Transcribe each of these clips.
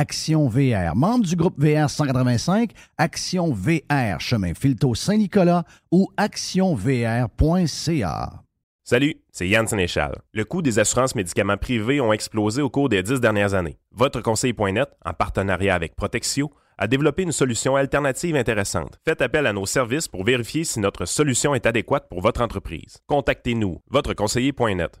Action VR, membre du groupe VR 185, Action VR, chemin Filto Saint-Nicolas ou actionvr.ca. Salut, c'est Yann Sénéchal. Le coût des assurances médicaments privés ont explosé au cours des dix dernières années. Votre conseil.net, en partenariat avec Protexio, a développé une solution alternative intéressante. Faites appel à nos services pour vérifier si notre solution est adéquate pour votre entreprise. Contactez-nous, votreconseiller.net.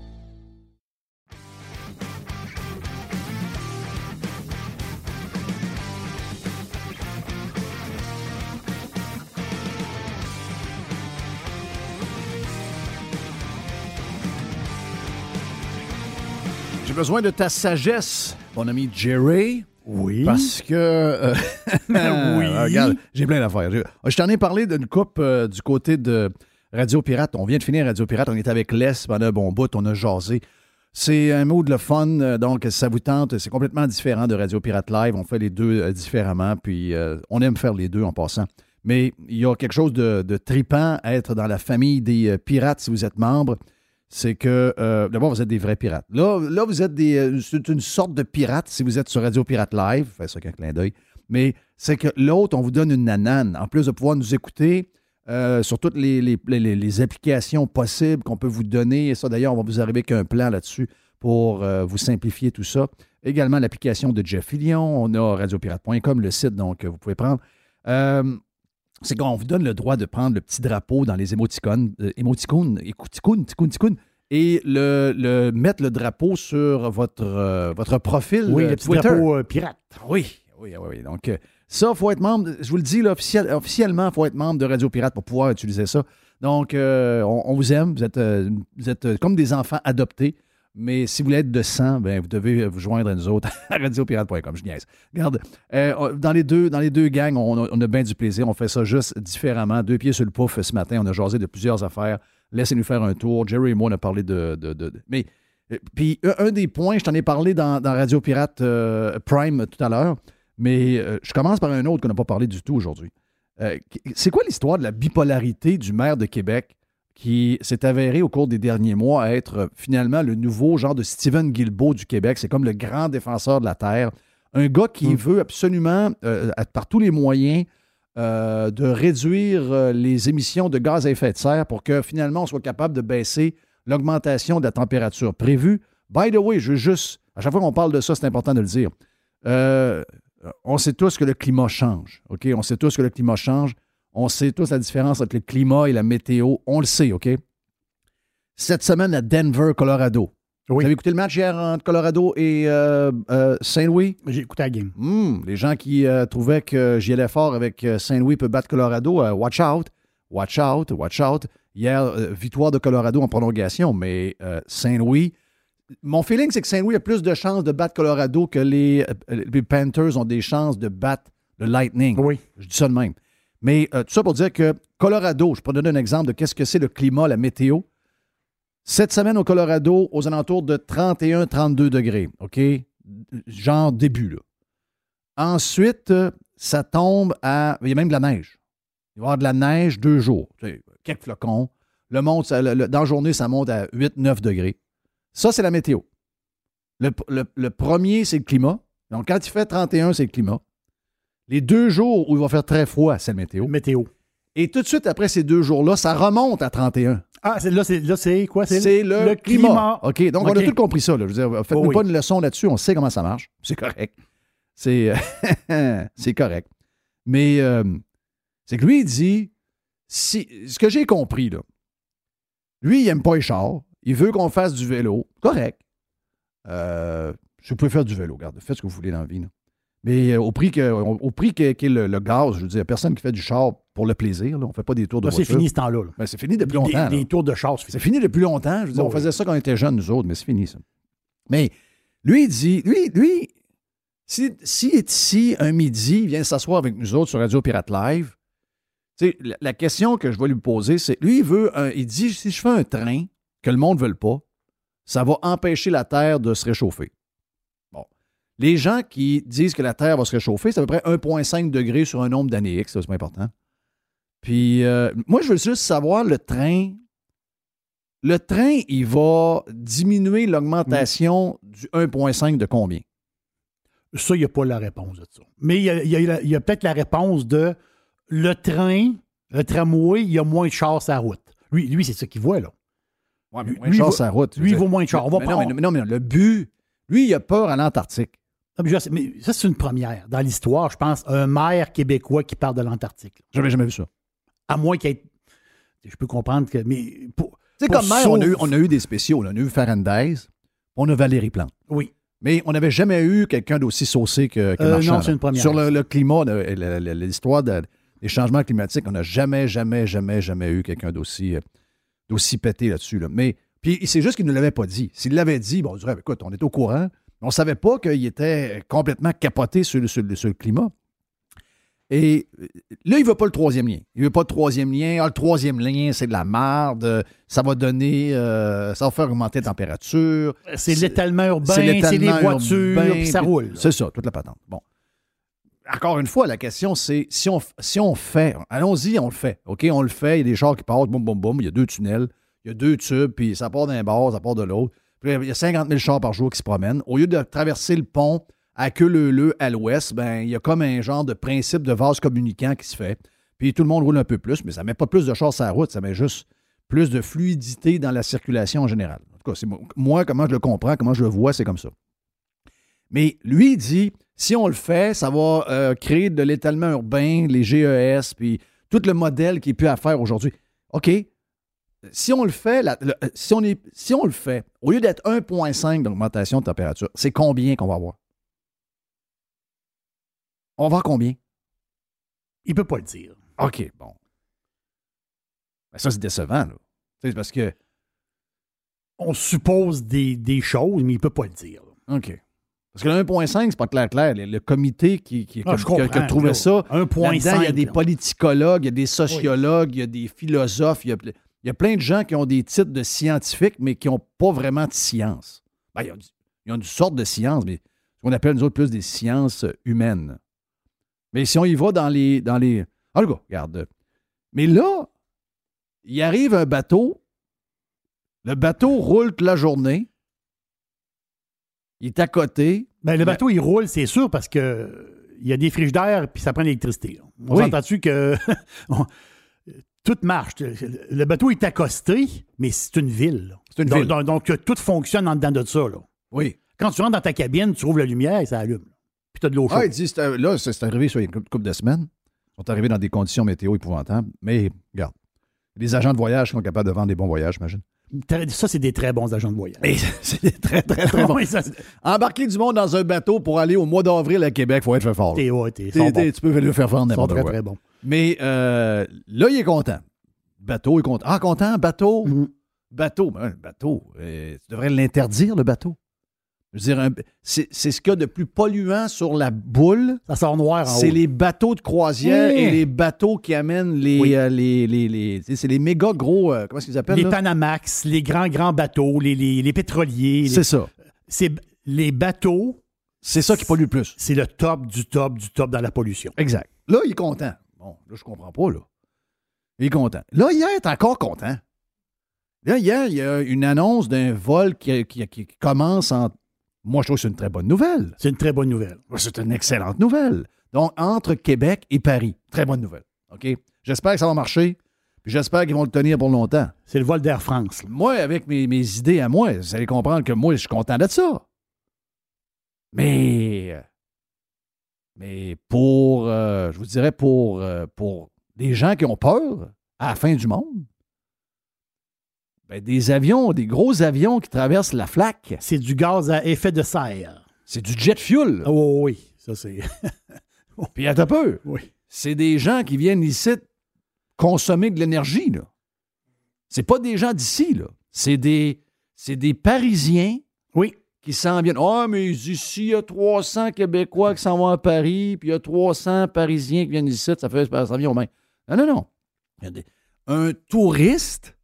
J'ai besoin de ta sagesse, mon ami Jerry. Oui. Parce que. euh, Oui. Regarde, j'ai plein d'affaires. Je, t'en ai parlé d'une coupe euh, du côté de Radio Pirate. On vient de finir Radio Pirate. On est avec Les pendant un bon bout. On a jasé. C'est un mot de le fun. euh, Donc, ça vous tente, c'est complètement différent de Radio Pirate Live. On fait les deux euh, différemment. Puis, on aime faire les deux en passant. Mais il y a quelque chose de, de tripant à être dans la famille des pirates si vous êtes membre c'est que euh, d'abord, vous êtes des vrais pirates. Là, vous êtes des. euh, C'est une sorte de pirate si vous êtes sur Radio Pirate Live. Faites ça avec un clin d'œil. Mais c'est que l'autre, on vous donne une nanane. En plus de pouvoir nous écouter euh, sur toutes les, les- applications possibles qu'on peut vous donner. Et ça, d'ailleurs, on va vous arriver avec un plan là-dessus pour vous simplifier tout ça. Également l'application de Jeff Fillion. On a radiopirate.com, le site, donc vous pouvez prendre. C'est qu'on vous donne le droit de prendre le petit drapeau dans les émoticônes, euh, émoticônes, écouticônes, ticônes, ticônes, et le, le- mettre le drapeau sur votre, euh, votre profil Oui, euh, le petit Twitter. drapeau euh, pirate. Oui, oui, oui, oui. Donc, ça, il faut être membre, je vous le dis, là, officiel- officiellement, il faut être membre de Radio Pirate pour pouvoir utiliser ça. Donc, on, on vous aime, vous êtes, vous êtes comme des enfants adoptés. Mais si vous voulez être de sang, ben, vous devez vous joindre à nous autres à radiopirate.com. Je niaise. Regarde, euh, dans, les deux, dans les deux gangs, on a, bien du plaisir. On fait ça juste différemment. Deux pieds sur le pouf ce matin. On a jasé de plusieurs affaires. Laissez-nous faire un tour. Jerry et moi, on a parlé de. mais, euh, puis, un, des points, je t'en ai parlé dans, dans Radio Pirate euh, Prime tout à l'heure, mais euh, je commence par un autre qu'on n'a pas parlé du tout aujourd'hui. Euh, c'est quoi l'histoire de la bipolarité du maire de Québec qui s'est avéré au cours des derniers mois être euh, finalement le nouveau genre de Stephen Guilbeault du Québec? C'est comme le grand défenseur de la Terre. Un gars qui veut absolument, euh, par tous les moyens, euh, de réduire les émissions de gaz à effet de serre pour que finalement on soit capable de baisser l'augmentation de la température prévue. By the way, je veux juste, à chaque fois qu'on parle de ça, c'est important de le dire. Euh, on sait tous que le climat change. OK? On sait tous que le climat change. On sait tous la différence entre le climat et la météo. On le sait, OK? Cette semaine à Denver, Colorado. Vous avez écouté le match hier entre Colorado et euh, euh, Saint-Louis? J'ai écouté la game. Hmm, les gens qui euh, trouvaient que j'y allais fort avec Saint-Louis peut battre Colorado, watch out, watch out, watch out. Hier, victoire de Colorado en prolongation, mais Saint-Louis, mon feeling, c'est que Saint-Louis a plus de chances de battre Colorado que les, les Panthers ont des chances de battre le Lightning. Oui. Je dis ça de même. Mais euh, tout ça pour dire que Colorado, je peux donner un exemple de qu'est-ce que c'est le climat, la météo. Cette semaine au Colorado, aux alentours de 31-32 degrés. OK? Genre début. Ensuite, ça tombe à. Il y a même de la neige. Il va y avoir de la neige deux jours. quelques flocons. Le monde, dans la journée, ça monte à 8-9 degrés. Ça, c'est la météo. Le, premier, c'est le climat. Donc, quand il fait 31, c'est le climat. Les deux jours où il va faire très froid, c'est la météo. Météo. Et tout de suite après ces deux jours-là, ça remonte à 31. Ah, là, c'est quoi? C'est le, climat. OK, donc on a tout compris ça. Faites-nous oh pas une leçon là-dessus, on sait comment ça marche. C'est correct. C'est c'est correct. Mais euh, c'est que lui, il dit, si, ce que j'ai compris, là, lui, il n'aime pas les chars. Il veut qu'on fasse du vélo. Correct. Euh, je peux faire du vélo, regarde. Faites ce que vous voulez dans la vie. Mais euh, au prix qu'est le, gaz, je veux dire, personne qui fait du char pour le plaisir. On ne fait pas des tours de voiture. C'est fini ce temps-là. Ben, c'est fini depuis longtemps. Des, tours de char, c'est fini. depuis longtemps. Je veux dire, on faisait ça quand on était jeunes, nous autres, mais c'est fini, ça. Mais lui, il dit, lui, lui, si, si est ici un midi, il vient s'asseoir avec nous autres sur Radio Pirate Live, la, la, question que je vais lui poser, c'est lui, il veut, il dit, si je fais un train que le monde ne veut pas, ça va empêcher la Terre de se réchauffer. Les gens qui disent que la Terre va se réchauffer, c'est à peu près 1,5 degré sur un nombre d'années X, c'est important. Puis, euh, moi, je veux juste savoir le train. Le train, il va diminuer l'augmentation du 1,5 de combien? Ça, il n'y a pas la réponse de ça. Mais il y a, peut-être la réponse de le train, le tramway, il y a moins de chars la route. Lui, lui c'est ça qu'il voit, là. Ouais, mais moins de chars la route. Lui, il vaut moins de chars. non, mais, non, mais, le but, lui, il a peur à l'Antarctique. Mais ça, c'est une première. Dans l'histoire, je pense, un maire québécois qui part de l'Antarctique. J'avais jamais vu ça. À moins qu'il ait. Je peux comprendre que. Mais pour, tu sais, comme maire, on, a eu, on, a eu, des spéciaux. On a eu Ferrandez, on a Valérie Plante. Oui. Mais on n'avait jamais eu quelqu'un d'aussi saucé que, que euh, Non, c'est une première. Sur le, climat, l'histoire des changements climatiques, on n'a jamais, jamais, jamais, jamais eu quelqu'un d'aussi euh, d'aussi pété là-dessus. Là. Mais puis c'est juste qu'il ne l'avait pas dit. S'il l'avait dit, bon, on dirait, écoute, on est au courant. On ne savait pas qu'il était complètement capoté sur le, sur, le, climat. Et euh, là, il ne veut pas le troisième lien. Il ne veut pas le troisième lien. Ah, le troisième lien, c'est de la merde. Ça va donner. Euh, ça va faire augmenter la température. C'est l'étalement urbain, c'est les voitures, puis ça roule. C'est ça, toute la patente. Bon. Encore une fois, la question, c'est si on, si on fait, allons-y, on le fait. OK, on le fait, il y a des chars qui passent, boum, boum, boum, il y a deux tunnels, il y a deux tubes, puis ça part d'un bord, ça part de l'autre. Il y a 50 000 chars par jour qui se promènent. Au lieu de traverser le pont à queue leu à l'ouest, ben il y a comme un genre de principe de vase communicant qui se fait. Puis tout le monde roule un peu plus, mais ça ne met pas plus de chars sur la route, ça met juste plus de fluidité dans la circulation en général. En tout cas, c'est moi, comment je le comprends, comment je le vois, c'est comme ça. Mais lui, dit si on le fait, ça va euh, créer de l'étalement urbain, les GES, puis tout le modèle qui est pu à faire aujourd'hui. OK. Si on le fait, euh, si, on est, si on le fait, au lieu d'être 1,5 d'augmentation de température, c'est combien qu'on va avoir? On va voir combien? Il ne peut pas le dire. OK, bon. Ben, ça, c'est décevant, là. C'est parce que. On suppose des, des, choses, mais il ne peut pas le dire. OK. Parce que le 1.5, c'est pas clair clair. Le, comité qui, qui, ah, a trouvé ça, 1.5, il y a des politicologues, il y a des sociologues, il y a des philosophes, il y a, plein de gens qui ont des titres de scientifiques, mais qui n'ont pas vraiment de science. Ben, ils, ont, une sorte de science, mais ce qu'on appelle nous autres plus des sciences humaines. Mais si on y va dans les. Dans les... Ah, regarde. Mais là, il arrive un bateau, le bateau roule toute la journée, il est à côté. Ben, le bateau, il roule, c'est sûr, parce que il y a des frigidaires puis ça prend l'électricité. On s'entend-tu que tout marche. Le bateau est accosté, mais c'est une ville. C'est une donc, ville. Donc, tout fonctionne en dedans de ça. Là. Oui. Quand tu rentres dans ta cabine, tu ouvres la lumière et ça allume. Puis tu as de l'eau chaude. Ah, il dit, là, c'est arrivé sur une couple de semaines. Ils sont arrivés dans des conditions météo épouvantables. Mais regarde, les agents de voyage sont capables de vendre des bons voyages, j'imagine. Ça, c'est des très bons agents de voyage. c'est des très, très, très bons. Embarquer du monde dans un bateau pour aller au mois d'avril à Québec, il faut être fait fort. T'es, ouais, t'es, Tu peux le faire faire n'importe quoi. très, bon. Mais euh, là, il est content. Bateau, il est content. Ah, content, bateau? Mm-hmm. Bateau. Ben, bateau. Euh, tu devrais l'interdire, le bateau. Je veux dire, c'est ce qu'il y a de plus polluant sur la boule. Ça sort noir en haut. C'est les bateaux de croisière et les bateaux qui amènent les. Oui. euh, les, les, les- c'est les méga gros. euh, comment est-ce qu'ils appellent Les là? Panamax, les grands, grands bateaux, les, les, les pétroliers. C'est ça. c'est- les bateaux, C'est ça qui pollue le plus. c'est le top du top du top dans la pollution. Exact. Là, il est content. Bon, là, je comprends pas, là. Il est content. Là, hier, il est encore content. Là, hier, il y a une annonce d'un vol qui, qui- qui commence en. Moi, je trouve que c'est une très bonne nouvelle. C'est une très bonne nouvelle. C'est une excellente nouvelle. Donc, entre Québec et Paris. Très bonne nouvelle. OK? J'espère que ça va marcher. Puis j'espère qu'ils vont le tenir pour longtemps. C'est le vol d'Air France. là. Moi, avec mes, mes idées à moi, vous allez comprendre que moi, je suis content de ça. Mais. Mais pour. euh, je vous dirais pour, euh, pour des gens qui ont peur à la fin du monde, ben, des avions, des gros avions qui traversent la flaque, C'est du gaz à effet de serre. c'est du jet fuel. Oh oui, ça c'est. Puis un peu. oui. c'est des gens qui viennent ici consommer de l'énergie. là. C'est pas des gens d'ici, là. C'est des, c'est des Parisiens Oui. qui s'en viennent. Ah, mais ici, il y a 300 Québécois qui s'en vont à Paris, puis il y a 300 Parisiens qui viennent ici, ça fait ça vient au même. Non, non, non. Un touriste,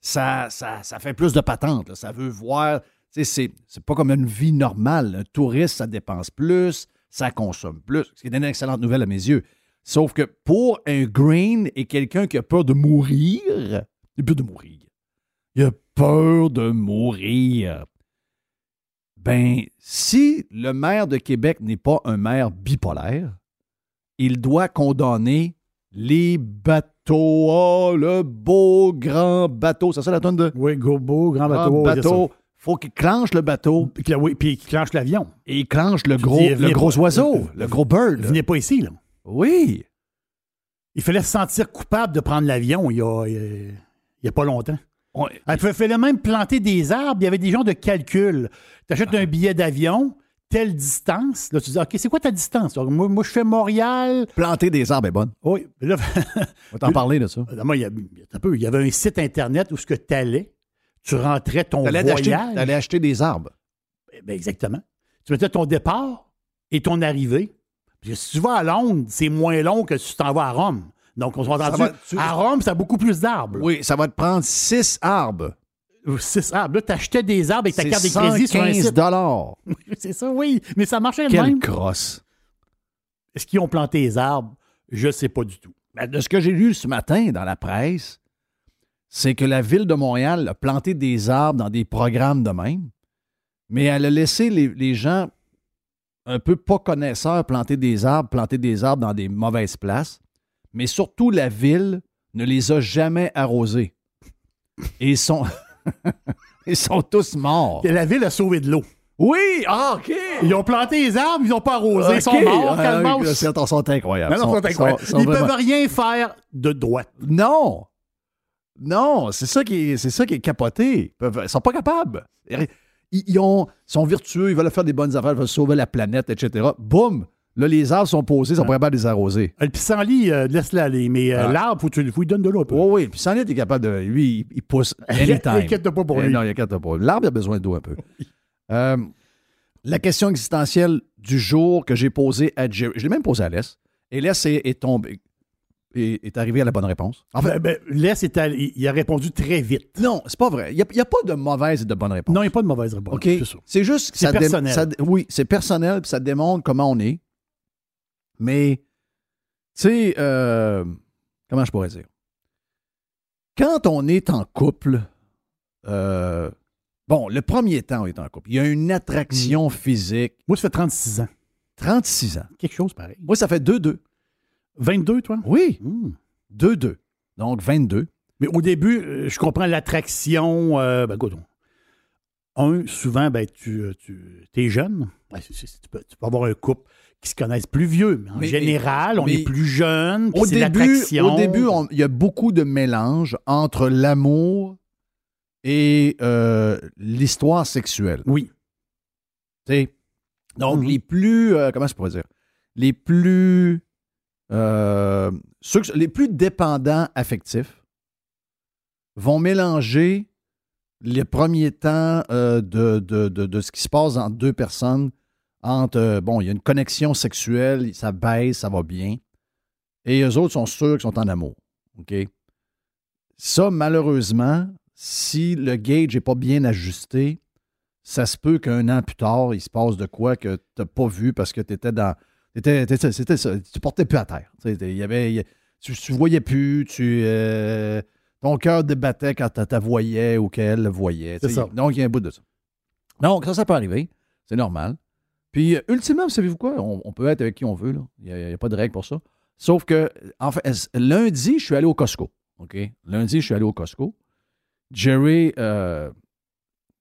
ça, ça, ça fait plus de patente. Ça veut voir. c'est pas comme une vie normale. Un touriste, ça dépense plus, ça consomme plus. Ce qui est une excellente nouvelle à mes yeux. Sauf que pour un green et quelqu'un qui a peur de mourir, il a peur de mourir. Il a peur de mourir. Ben, si le maire de Québec n'est pas un maire bipolaire, il doit condamner les bateaux. Oh, le beau grand bateau. C'est ça la tonne de Oui, Gobo, grand bateau. grand bateau. faut qu'il clenche le bateau. Puis, que- oui, puis qu'il clenche l'avion. et il clenche le gros, dis, le gros pas- oiseau, le gros bird. Venez pas ici, là. Oui. Il fallait se sentir coupable de prendre l'avion il y a, il y a pas longtemps. On- Il fallait même planter des arbres. Il y avait des gens de calcul. Tu achètes un billet d'avion, telle distance. Là, tu dis, OK, c'est quoi ta distance? Alors, moi, moi, je fais Montréal. Planter des arbres est bonne. Oui. Là, On va t'en parler de ça. moi, il y, a, un peu, il y avait un site Internet où ce que tu allais, tu rentrais ton voyage. t'allais acheter des arbres. Ben, exactement. Tu mettais ton départ et ton arrivée. Puis si tu vas à Londres, c'est moins long que si tu t'en vas à Rome. Donc, on s'est entendu. va- tu- À Rome, ça a beaucoup plus d'arbres. Oui, ça va te prendre six arbres. Six arbres. Là, tu achetais des arbres avec ta carte de crédit sur un 115 site. dollars. C'est ça, oui. Mais ça marchait le Quelle même. crosse. Est-ce qu'ils ont planté les arbres? Je ne sais pas du tout. Ben, de ce que j'ai lu ce matin dans la presse, c'est que la ville de Montréal a planté des arbres dans des programmes de même, mais elle a laissé les, les gens un peu pas connaisseurs planter des arbres, planter des arbres dans des mauvaises places, mais surtout la ville ne les a jamais arrosés. Et ils sont, ils sont tous morts. La ville a sauvé de l'eau. Oui, ah, OK. Ils ont planté les arbres, ils n'ont pas arrosé. Ils sont morts, Ah, calmos. Ils sont, incroyables. Non, non, Sont- c'est incroyable. sont- sont Ils ne peuvent rien faire de droite. Non! Non, c'est ça qui est, c'est ça qui est capoté. Ils ils sont pas capables. Ils, ils ont, sont vertueux, ils veulent faire des bonnes affaires, ils veulent sauver la planète, etc. Boum! Là, les arbres sont posés, ils sont pas capables de les arroser. Le pissenlit, euh, laisse-le aller. Mais euh, Ah. l'arbre, faut tu faut lui donnes de l'eau un peu. Oui, oui. Puis, Sanit est capable de. Lui, il, il pousse anytime. Inquiète-toi pas pour Eh lui. Non, il inquiète pas. L'arbre a besoin d'eau un peu. Euh, la question existentielle du jour que j'ai posée à Jerry, je l'ai même posée à Les. Et Les est, est tombé, est, est arrivé à la bonne réponse. En fait, Ben, ben, est allé- il a répondu très vite. non, c'est pas vrai. Il n'y a, pas de mauvaise et de bonne réponse. Non, il n'y a pas de mauvaise réponse. C'est juste que C'est dé- personnel. ça oui, c'est personnel, puis ça démontre comment on est. Mais, tu sais, euh, comment je pourrais dire? Quand on est en couple, euh, bon, le premier temps, on est en couple. Il y a une attraction physique. Moi, ça fait 36 ans. 36 ans. Quelque chose pareil. Moi, ça fait 2-2. 22, toi? Oui, Hmm. 2-2. Donc, 22. Mais au début, euh, je comprends l'attraction. euh, ben, écoute, un, souvent, ben, tu, euh, tu es jeune. Ben, tu, peux, tu peux avoir un couple qui se connaissent plus vieux. Mais en Mais- général, on est plus jeune. Au début, au début, il y a beaucoup de mélange entre l'amour et euh, l'histoire sexuelle. Oui. Tu sais? Donc, Mhm. les plus. euh, comment je pourrais dire? Les plus. euh, ceux les plus dépendants affectifs vont mélanger les premiers temps de, de, de, de ce qui se passe entre deux personnes, entre, euh, bon, il y a une connexion sexuelle, ça baisse, ça va bien, et eux autres sont sûrs qu'ils sont en amour. OK? Ça, malheureusement, si le gauge n'est pas bien ajusté, ça se peut qu'un an plus tard, il se passe de quoi que tu n'as pas vu parce que tu étais dans. T'étais, t'étais- c'était ça, tu portais plus à terre. Tu sais, Il y avait, il y a- tu, tu voyais plus, tu, euh, ton cœur débattait quand tu la voyais ou qu'elle le voyait. C'est ça. Donc, il y a un bout de ça. Donc, ça, ça peut arriver. C'est normal. Puis, euh, ultimement, savez-vous quoi? On, peut être avec qui on veut. Il n'y a, pas de règle pour ça. Sauf que, en fait, lundi, je suis allé au Costco. OK? Lundi, je suis allé au Costco. Jerry, euh,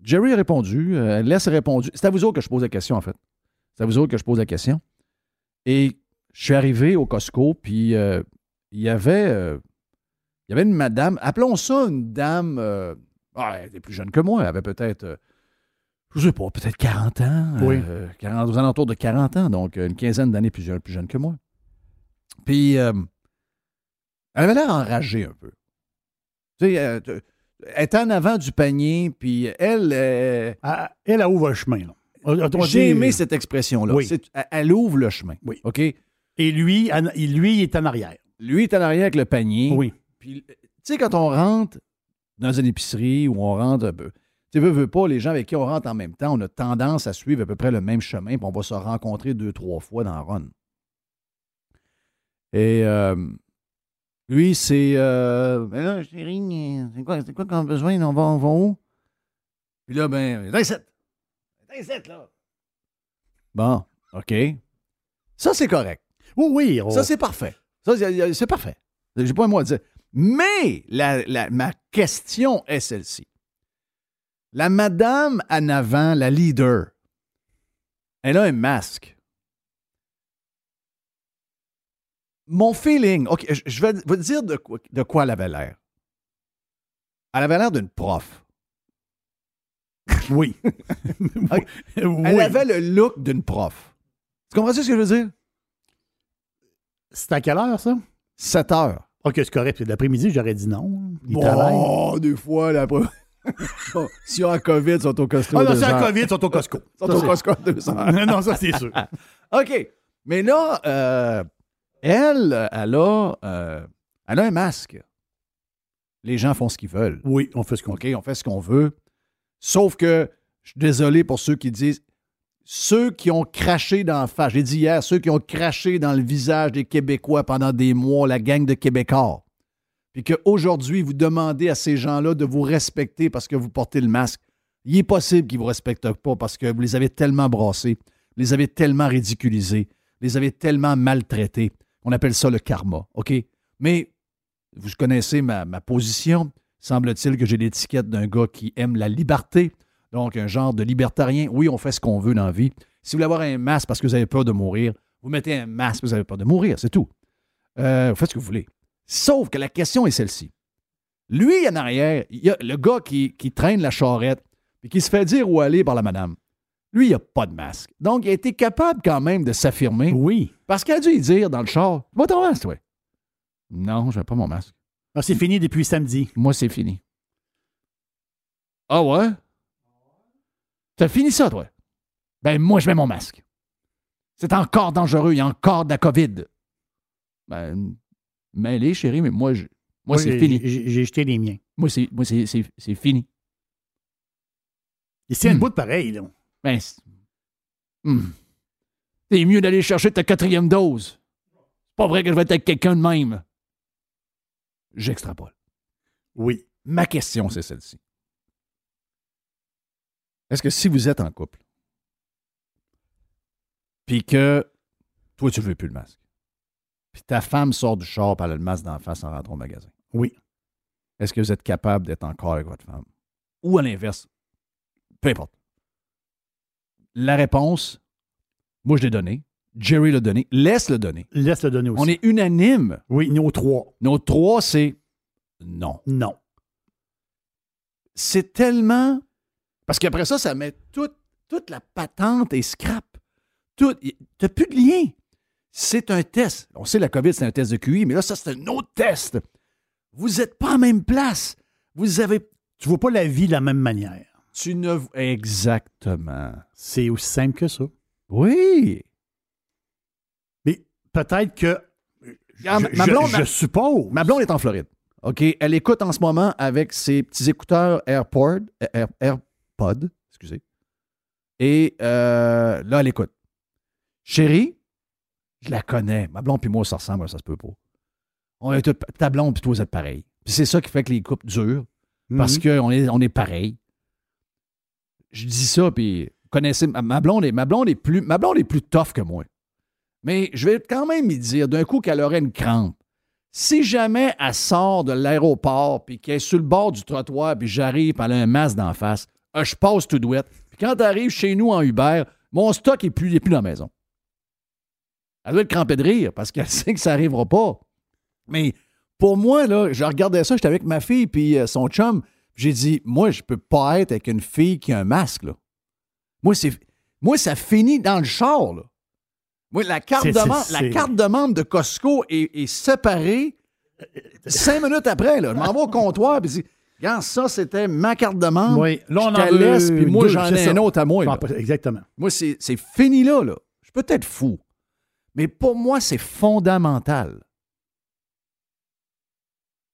Jerry a répondu. euh, a répondu. C'est à vous autres que je pose la question, en fait. C'est à vous autres que je pose la question. Et je suis arrivé au Costco, puis euh, il y avait il y avait une madame, appelons ça une dame, ah, elle était plus jeune que moi, elle avait peut-être, je sais pas, peut-être 40 ans, Oui. euh, 40, aux alentours de 40 ans, donc une quinzaine d'années plus jeune, plus jeune que moi. Puis, euh, elle avait l'air enragée un peu. Tu sais, euh, elle était en avant du panier, puis elle, euh, Elle, elle ouvre le chemin. là. J'ai aimé cette expression-là. Oui. Elle, ouvre le chemin. Oui. OK? Et lui, en- lui, il est en arrière. Lui est en arrière avec le panier. Oui. Puis, tu sais, quand on rentre dans une épicerie ou on rentre un peu, tu veux, veux pas, les gens avec qui on rentre en même temps, on a tendance à suivre à peu près le même chemin, puis on va se rencontrer deux, trois fois dans run. Et euh, lui, c'est. Euh, mais là, chérie, c'est quoi, c'est quoi qu'on a besoin? On va, on va où? Puis là, ben, dans les sept. Dans les sept, là. Bon, OK. Ça, c'est correct. Oui, oui. on- Ça, c'est parfait. Ça, c'est parfait. J'ai pas un mot à dire. Mais la- la- ma question est celle-ci. La madame en avant, la leader, elle a un masque. Mon feeling, OK, je- vais vous dire de quoi, de quoi elle avait l'air. Elle avait l'air d'une prof. Oui. Elle avait le look d'une prof. Tu comprends ce que je veux dire? C'est à quelle heure, ça? 7 heures. OK, c'est correct. L'après-midi, j'aurais dit non. Il. Bon, des fois, là, après- Bon, S'il y a un COVID, ils sont au Costco. Ah non, c'est la heures. COVID, ils sont au Costco. Ils sont au Costco deux heures. non, ça, c'est sûr. OK. Mais là, euh, elle, elle a, euh, elle a un masque. Les gens font ce qu'ils veulent. Oui, on fait ce qu'on OK, on fait ce qu'on veut. Sauf que, je suis désolé pour ceux qui disent, ceux qui ont craché dans la face, j'ai dit hier, ceux qui ont craché dans le visage des Québécois pendant des mois, la gang de Québécois, puis qu'aujourd'hui, vous demandez à ces gens-là de vous respecter parce que vous portez le masque, il est possible qu'ils ne vous respectent pas parce que vous les avez tellement brassés, les avez tellement ridiculisés, les avez tellement maltraités. On appelle ça le karma, OK? Mais vous connaissez ma, ma position. Semble-t-il que j'ai l'étiquette d'un gars qui aime la liberté, donc un genre de libertarien. Oui, on fait ce qu'on veut dans la vie. Si vous voulez avoir un masque parce que vous avez peur de mourir, vous mettez un masque parce que vous avez peur de mourir, c'est tout. Euh, vous faites ce que vous voulez. Sauf que la question est celle-ci. Lui, en arrière, il y a le gars qui, qui traîne la charrette et qui se fait dire où aller par la madame. Lui, il n'a pas de masque. Donc, il a été capable quand même de s'affirmer Oui. parce qu'il a dû dire dans le char Va ton masque, toi. Non, je n'ai pas mon masque. Ah, c'est fini depuis samedi. Moi, c'est fini. Ah ouais? T'as fini ça, toi? Ben, moi, je mets mon masque. C'est encore dangereux, il y a encore de la COVID. Ben, mêlé, chérie, mais moi, je- moi c'est fini. J'ai jeté les miens. Moi, c'est, moi, c'est, c'est- c'est fini. Il se tient Hmm. le bout de pareil, là. Ben, c'est, Hmm. C'est mieux d'aller chercher ta quatrième dose. C'est pas vrai que je vais être avec quelqu'un de même. J'extrapole. Oui. Ma question, c'est celle-ci. Est-ce que si vous êtes en couple, puis que toi, tu ne veux plus le masque, puis ta femme sort du char par le masque d'en face en rentrant au magasin, Oui. est-ce que vous êtes capable d'être encore avec votre femme? Ou à l'inverse? Peu importe. La réponse, moi, je l'ai donnée. Jerry l'a donné. Laisse le donner. Laisse le donner aussi. On est unanime. Oui, nous trois. Nos trois, c'est non. Non. c'est tellement. Parce qu'après ça, ça met toute, toute la patente et scrap. Tout. T'as plus de lien. C'est un test. On sait la COVID, c'est un test de QI, mais là, ça, c'est un autre test. Vous n'êtes pas en même place. Vous avez Tu vois pas la vie de la même manière. Tu ne. Exactement. C'est aussi simple que ça. Oui. Mais peut-être que. Ah, je, ma je- blonde- je suppose. Ma blonde est en Floride. OK? Elle écoute en ce moment avec ses petits écouteurs AirPod, Air- AirPod, excusez. Et euh, là, elle écoute. Chérie, je la connais. Ma blonde puis moi, ça ressemble, ça se peut pas. On est ta blonde puis toi, vous êtes pareils. Puis c'est ça qui fait que les couples durent, parce Mhm. qu'on est, on est pareils. Je dis ça, puis vous connaissez, ma, ma blonde est, ma, blonde est plus, ma blonde est plus tough que moi. Mais je vais quand même y dire d'un coup qu'elle aurait une crampe. Si jamais elle sort de l'aéroport puis qu'elle est sur le bord du trottoir puis j'arrive puis elle a un masque d'en face, euh, je passe tout douette. Puis quand elle arrive chez nous en Uber, mon stock est plus, est plus dans la maison. Elle doit être crampée de rire parce qu'elle sait que ça n'arrivera pas. Mais pour moi, là, je regardais ça, j'étais avec ma fille puis euh, son chum. J'ai dit, moi, je peux pas être avec une fille qui a un masque. Là. Moi, c'est, moi, ça finit dans le char. Là. Moi, la carte, de membre, la carte de membre de Costco est, est séparée cinq minutes après. Là. Je m'en vais au comptoir et dis, regarde, ça, c'était ma carte de membre. Oui, là, on je en laisse, puis moi, j'en ai un autre à moi. Exactement. Moi, c'est c'est fini là, là. Je peux être fou. Mais pour moi, c'est fondamental.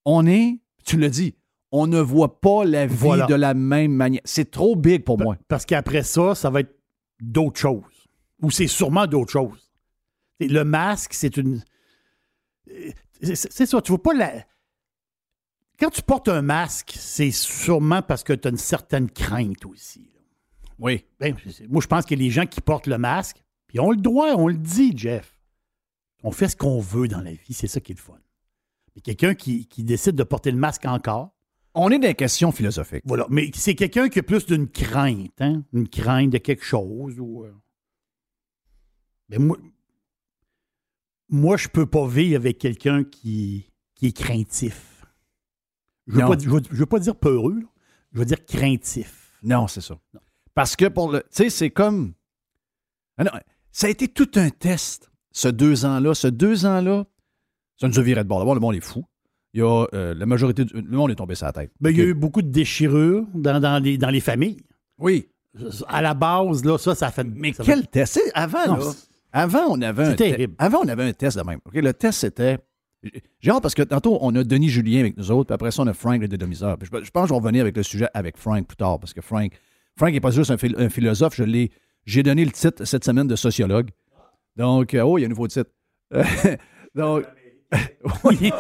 On est, tu l'as dit, on ne voit pas la vie Voilà. de la même manière. C'est trop big pour moi. Parce qu'après ça, ça va être d'autres choses. Ou c'est sûrement d'autres choses. Et le masque, c'est une. C'est c'est ça, tu vois pas la. Quand tu portes un masque, c'est sûrement parce que tu as une certaine crainte aussi. là. Oui. Ben, moi, je pense que les gens qui portent le masque, puis on le droit, on le dit, Jeff. On fait ce qu'on veut dans la vie, c'est ça qui est le fun. Mais quelqu'un qui, qui décide de porter le masque encore, On est dans des questions philosophiques. voilà. Mais c'est quelqu'un qui a plus d'une crainte, hein? Une crainte de quelque chose. Ou, euh, Mais moi, moi, je peux pas vivre avec quelqu'un qui, qui est craintif. Je veux, Non. pas, je veux- pas dire peureux, là. je veux dire craintif. Non, c'est ça. Parce que pour le. Tu sais, c'est comme. Ah non, ça a été tout un test, ce deux ans-là. Ce deux ans-là, ça nous a viré de bord. D'abord, le monde est fou. Il y a euh, la majorité du. Le monde est tombé sur la tête. Mais Ben, il y a eu beaucoup de déchirures dans, dans les, dans les familles. Oui. À la base, là, ça, ça fait. Mais ça quel test? Avant, Non, là, c'est- avant, on avait un terrible. Avant, on avait un test de même. Le test, c'était. J'ai hâte parce que tantôt, on a Denis Julien avec nous autres, puis après ça, on a Frank le dédomiseur. Je, je pense que je vais revenir avec le sujet avec Frank plus tard, parce que Frank, Frank n'est pas juste un, phil- un philosophe. Je l'ai, j'ai donné le titre cette semaine de sociologue. Donc, euh, oh, il y a un nouveau titre. Donc, oui.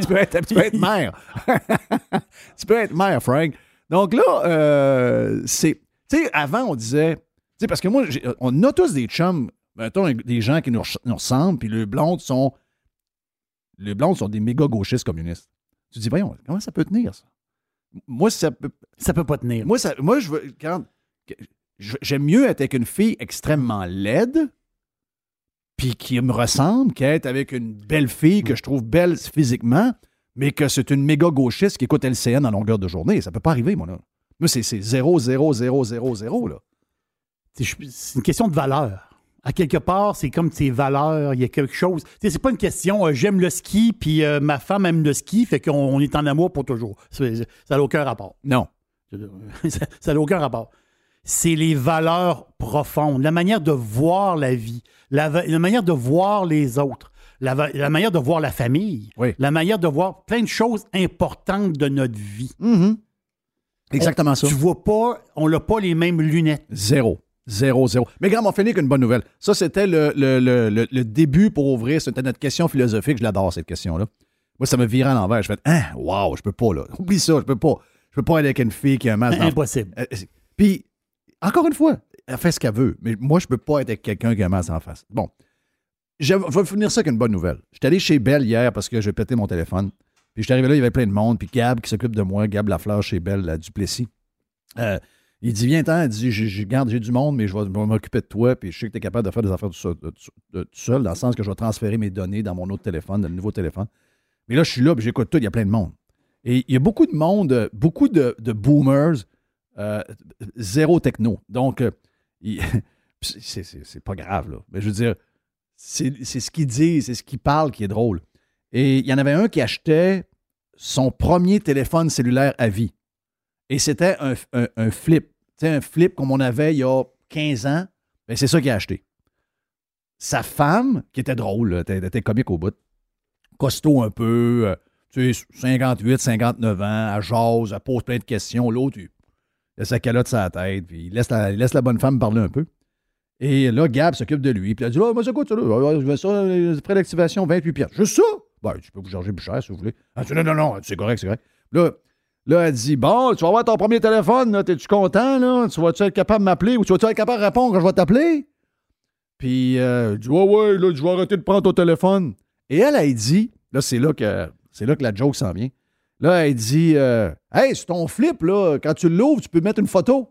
tu, peux être, tu peux être maire. tu peux être maire, Frank. Donc là, euh, c'est. Tu sais, avant, on disait. Tu sais, parce que moi, on a tous des chums, mettons, des gens qui nous, nous ressemblent, puis les blondes sont. Les blondes sont des méga gauchistes communistes. Tu te dis, voyons, comment ça peut tenir, ça? Moi, ça peut. Ça peut pas tenir. Moi, ça, moi je veux. Quand, j'aime mieux être avec une fille extrêmement laide, puis qui me ressemble, qu'être avec une belle fille que je trouve belle physiquement, mais que c'est une méga gauchiste qui écoute LCN en longueur de journée. Ça peut pas arriver, moi, là. Moi, c'est, c'est 0, 0, 0, 0, 0, là. C'est une question de valeur. À quelque part, c'est comme tes valeurs, il y a quelque chose. C'est pas une question euh, j'aime le ski, puis euh, ma femme aime le ski, fait qu'on on est en amour pour toujours. Ça n'a aucun rapport. Non. ça n'a aucun rapport. C'est les valeurs profondes, la manière de voir la vie, la, manière de voir les autres, la, manière de voir la famille, Oui. la manière de voir plein de choses importantes de notre vie. Mhm. Exactement ça. Tu vois pas, on n'a pas les mêmes lunettes. Zéro. Zéro, zéro. Mais regarde, on finit avec une bonne nouvelle. Ça, c'était le, le- le- le- le début pour ouvrir. C'était notre question philosophique. Je l'adore, cette question-là. Moi, ça me virait à l'envers. Je fais, hein, wow, je peux pas, là. Oublie ça, je peux pas. Je peux pas aller avec une fille qui a un masque dans- Impossible. Euh, Puis, encore une fois, elle fait ce qu'elle veut. Mais moi, je peux pas être avec quelqu'un qui a un masque en face. Bon. Je vais finir ça avec une bonne nouvelle. J'étais allé chez Belle hier parce que j'ai pété mon téléphone. Puis, j'étais arrivé là, il y avait plein de monde. Puis, Gab qui s'occupe de moi, Gab Lafleur chez Belle, la Duplessis. Euh, il dit Viens-t'en, il dit j'ai- Garde, j'ai du monde, mais je vais, je m'occuper de toi. Puis je sais que tu es capable de faire des affaires tout seul, dans le sens que je vais transférer mes données dans mon autre téléphone, dans le nouveau téléphone. Mais là, je suis là, puis j'écoute tout, il y a plein de monde. Et il y a beaucoup de monde, beaucoup de boomers, euh, zéro techno. Donc, euh, c'est, pas grave, là. Mais je veux dire, c'est, ce qu'ils disent, c'est ce qu'ils parlent qui est drôle. Et il y en avait un qui achetait son premier téléphone cellulaire à vie. Et c'était un, flip. Tu sais, un flip comme on avait il y a 15 ans. Ben, c'est ça qu'il a acheté. Sa femme, qui était drôle, là, était, était comique au bout, costaud un peu, euh, tu sais, 58, 59 ans, elle jase, elle pose plein de questions. L'autre, il il a sa calotte sur la tête, puis il laisse la, laisse la bonne femme parler un peu. Et là, Gab s'occupe de lui. Puis il a dit Ah, moi, c'est quoi ça? Là? Ah, Je veux ça, frais d'activation, 28 pièces. Juste ça? Ben, je peux vous charger plus cher si vous voulez. Dit Non, non, non, c'est correct, c'est correct. Là, là, elle dit Bon, tu vas avoir ton premier téléphone, là, t'es-tu content, là? Tu vas-tu être capable de m'appeler ou tu vas-tu être capable de répondre quand je vais t'appeler? Puis, euh, dit Ouais, ouais, là, je vais arrêter de prendre ton téléphone. Et elle, elle dit Là, c'est là que, c'est là que la joke s'en vient. Là, elle dit euh, Hey, c'est ton flip, là, quand tu l'ouvres, tu peux mettre une photo.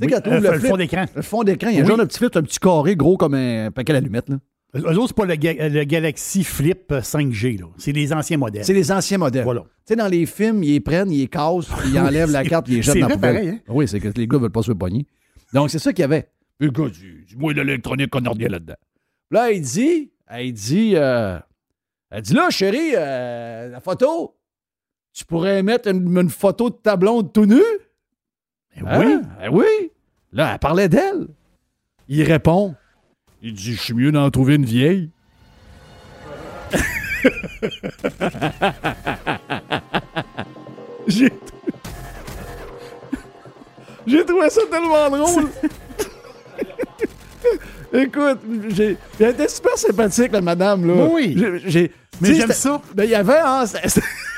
Tu sais, Oui, quand euh, le le fond d'écran. le fond d'écran, il y a un Oui. genre de petit flip, un petit carré gros comme un paquet d'allumettes. là. Eux autres, c'est pas le, ga- le Galaxy Flip 5G, là. C'est les anciens modèles. C'est les anciens modèles. Voilà. Tu sais, dans les films, ils les prennent, ils les cassent, puis ils enlèvent la carte, ils les jettent c'est dans la poubelle. pareil, hein? Oui, c'est que les gars veulent pas se pogner. Donc, c'est ça qu'il y avait. Puis le gars dit, dis-moi de l'électronique qu'on a rien là-dedans. Là, il dit, elle dit, euh, elle dit, là, chérie, euh, la photo, tu pourrais mettre une, une photo de ta blonde tout nu? Ben Hein? oui. Ben oui. Là, elle parlait d'elle. Il répond, il dit, je suis mieux d'en trouver une vieille. J'ai J'ai trouvé ça tellement drôle. Écoute, j'ai elle était super sympathique, la madame. Là. Oui. J'ai- j'ai- Mais j'aime ça. Ben, il y avait, hein,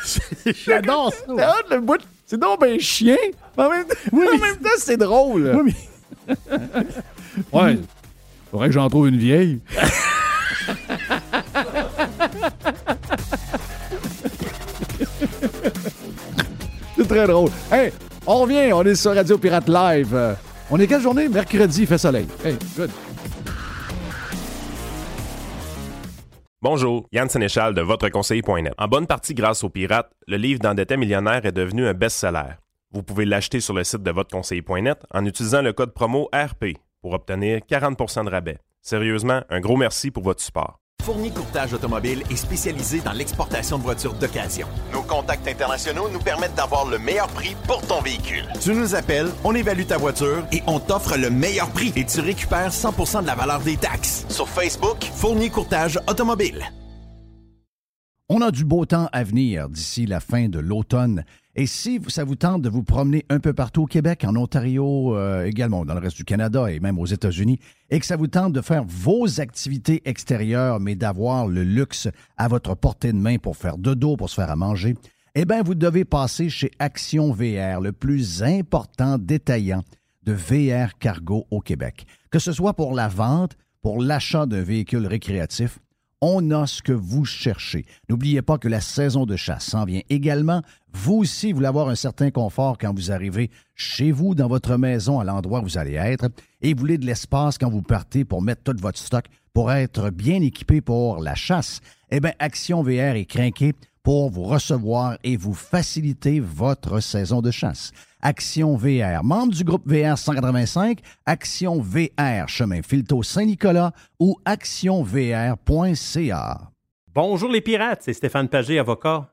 J'adore ça. hot, le bout. C'est donc ben chien. Mais en même, Oui, en même temps, c'est drôle. Oui, mais- Ouais. Faudrait que j'en trouve une vieille. C'est très drôle. Hey, on revient, on est sur Radio Pirate Live. Euh, on est quelle journée? Mercredi, il fait soleil. Hey, good. Bonjour, Yann Sénéchal de VotreConseiller.net. En bonne partie grâce aux pirates, le livre d'endetté millionnaire est devenu un best-seller. Vous pouvez l'acheter sur le site de VotreConseiller.net en utilisant le code promo RP pour obtenir 40% de rabais. Sérieusement, un gros merci pour votre support. Fournier Courtage Automobile est spécialisé dans l'exportation de voitures d'occasion. Nos contacts internationaux nous permettent d'avoir le meilleur prix pour ton véhicule. Tu nous appelles, on évalue ta voiture et on t'offre le meilleur prix et tu récupères 100% de la valeur des taxes. Sur Facebook, Fournier Courtage Automobile. On a du beau temps à venir d'ici la fin de l'automne. Et si ça vous tente de vous promener un peu partout au Québec, en Ontario, euh, également dans le reste du Canada et même aux États-Unis, et que ça vous tente de faire vos activités extérieures, mais d'avoir le luxe à votre portée de main pour faire de dos, pour se faire à manger, eh bien, vous devez passer chez Action VR, le plus important détaillant de VR cargo au Québec. Que ce soit pour la vente, pour l'achat d'un véhicule récréatif, on a ce que vous cherchez. N'oubliez pas que la saison de chasse s'en vient également. Vous aussi, voulez avoir un certain confort quand vous arrivez chez vous, dans votre maison, à l'endroit où vous allez être, et vous voulez de l'espace quand vous partez pour mettre tout votre stock pour être bien équipé pour la chasse. Eh bien, Action VR est craqué pour vous recevoir et vous faciliter votre saison de chasse. Action VR, membre du groupe VR 185, Action VR, chemin Filto Saint-Nicolas ou actionvr.ca. Bonjour les pirates, c'est Stéphane Pagé, avocat.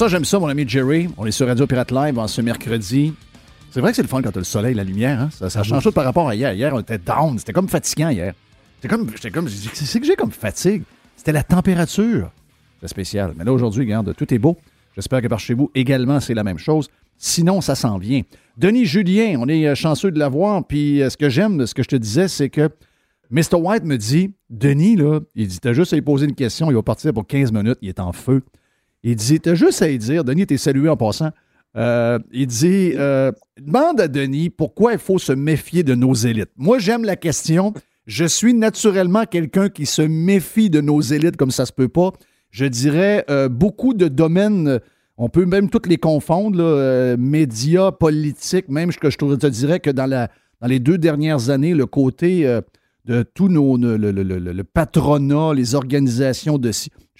Ça, j'aime ça, mon ami Jerry. On est sur Radio Pirate Live en ce mercredi. C'est vrai que c'est le fun quand t'as le soleil, la lumière. hein? Ça, ça change tout par rapport à hier. Hier, on était down. C'était comme fatigant hier. C'était comme. Comme. C'est que j'ai comme fatigue. C'était la température. C'est spécial. Mais là, aujourd'hui, regarde, tout est beau. J'espère que par chez vous également, c'est la même chose. Sinon, ça s'en vient. Denis Julien, on est euh, chanceux de l'avoir. Puis euh, ce que j'aime, ce que je te disais, c'est que Mr. White me dit Denis, là, il dit T'as juste à lui poser une question, il va partir pour 15 minutes, il est en feu. Il dit T'as juste à lui dire, Denis t'es salué en passant. Euh, il dit euh, Demande à Denis pourquoi il faut se méfier de nos élites. Moi, j'aime la question. Je suis naturellement quelqu'un qui se méfie de nos élites comme ça se peut pas. Je dirais euh, beaucoup de domaines. On peut même toutes les confondre, médias, politiques, même que je te dirais que dans, les deux dernières années, le côté de tous nos. Le, patronat, les organisations de.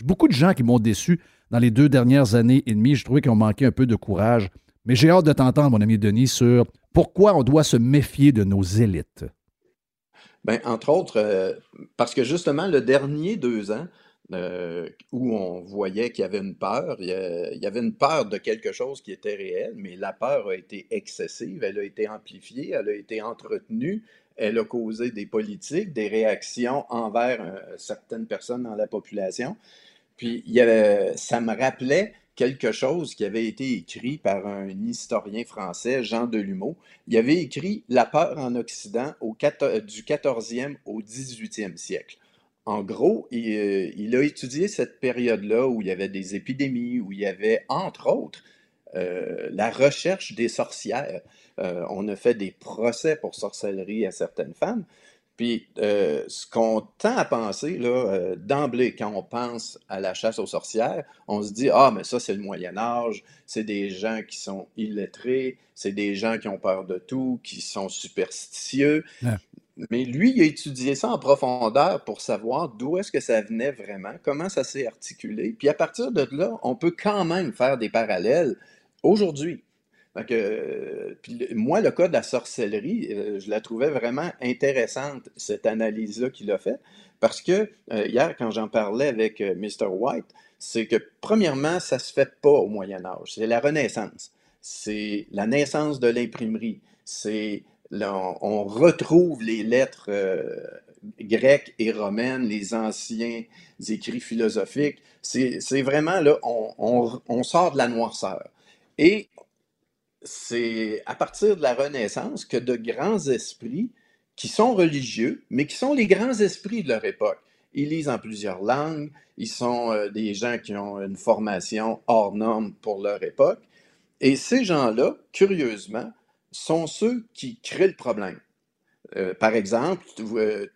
Beaucoup de gens qui m'ont déçu dans les deux dernières années et demie. Je trouvais qu'ils ont manqué un peu de courage. Mais j'ai hâte de t'entendre, mon ami Denis, sur pourquoi on doit se méfier de nos élites. Bien, entre autres, euh, parce que justement, le dernier deux ans, euh, où on voyait qu'il y avait une peur. Il y, avait une peur de quelque chose qui était réel, mais la peur a été excessive, elle a été amplifiée, elle a été entretenue, elle a causé des politiques, des réactions envers euh, certaines personnes dans la population. Puis il y avait, ça me rappelait quelque chose qui avait été écrit par un historien français, Jean Delumeau. Il avait écrit La peur en Occident du 14e au 18e siècle. En gros, euh, il, a étudié cette période-là où il y avait des épidémies, où il y avait, entre autres, euh, la recherche des sorcières. Euh, on a fait des procès pour sorcellerie à certaines femmes. Puis, ce qu'on tend à penser, là, d'emblée, quand on pense à la chasse aux sorcières, on se dit Ah, mais ça, c'est le Moyen-Âge, c'est des gens qui sont illettrés, c'est des gens qui ont peur de tout, qui sont superstitieux. Mais lui, il a étudié ça en profondeur pour savoir d'où est-ce que ça venait vraiment, comment ça s'est articulé. Puis à partir de là, on peut quand même faire des parallèles aujourd'hui. Moi, le cas de la sorcellerie, euh, je la trouvais vraiment intéressante, cette analyse-là qu'il a faite, parce que euh, hier, quand j'en parlais avec euh, Mr. White, c'est que premièrement, ça ne se fait pas au Moyen Âge, c'est la Renaissance, c'est la naissance de l'imprimerie, c'est on, retrouve les lettres euh, grecques et romaines, les anciens écrits philosophiques. C'est vraiment là, on, sort de la noirceur. Et c'est à partir de la Renaissance que de grands esprits qui sont religieux, mais qui sont les grands esprits de leur époque. Ils lisent en plusieurs langues, ils sont euh, des gens qui ont une formation hors norme pour leur époque. Et ces gens-là, curieusement, sont ceux qui créent le problème. Euh, par exemple, tu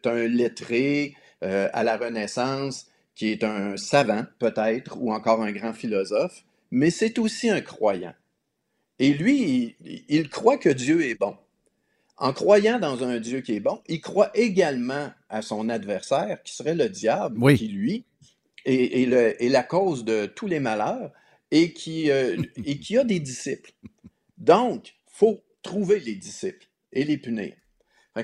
as un lettré euh, à la Renaissance qui est un savant, peut-être, ou encore un grand philosophe, mais c'est aussi un croyant. Et lui, il, croit que Dieu est bon. En croyant dans un Dieu qui est bon, il croit également à son adversaire, qui serait le diable, qui, lui, est, la cause de tous les malheurs et qui, et qui a des disciples. Donc, faut trouver les disciples et les punir.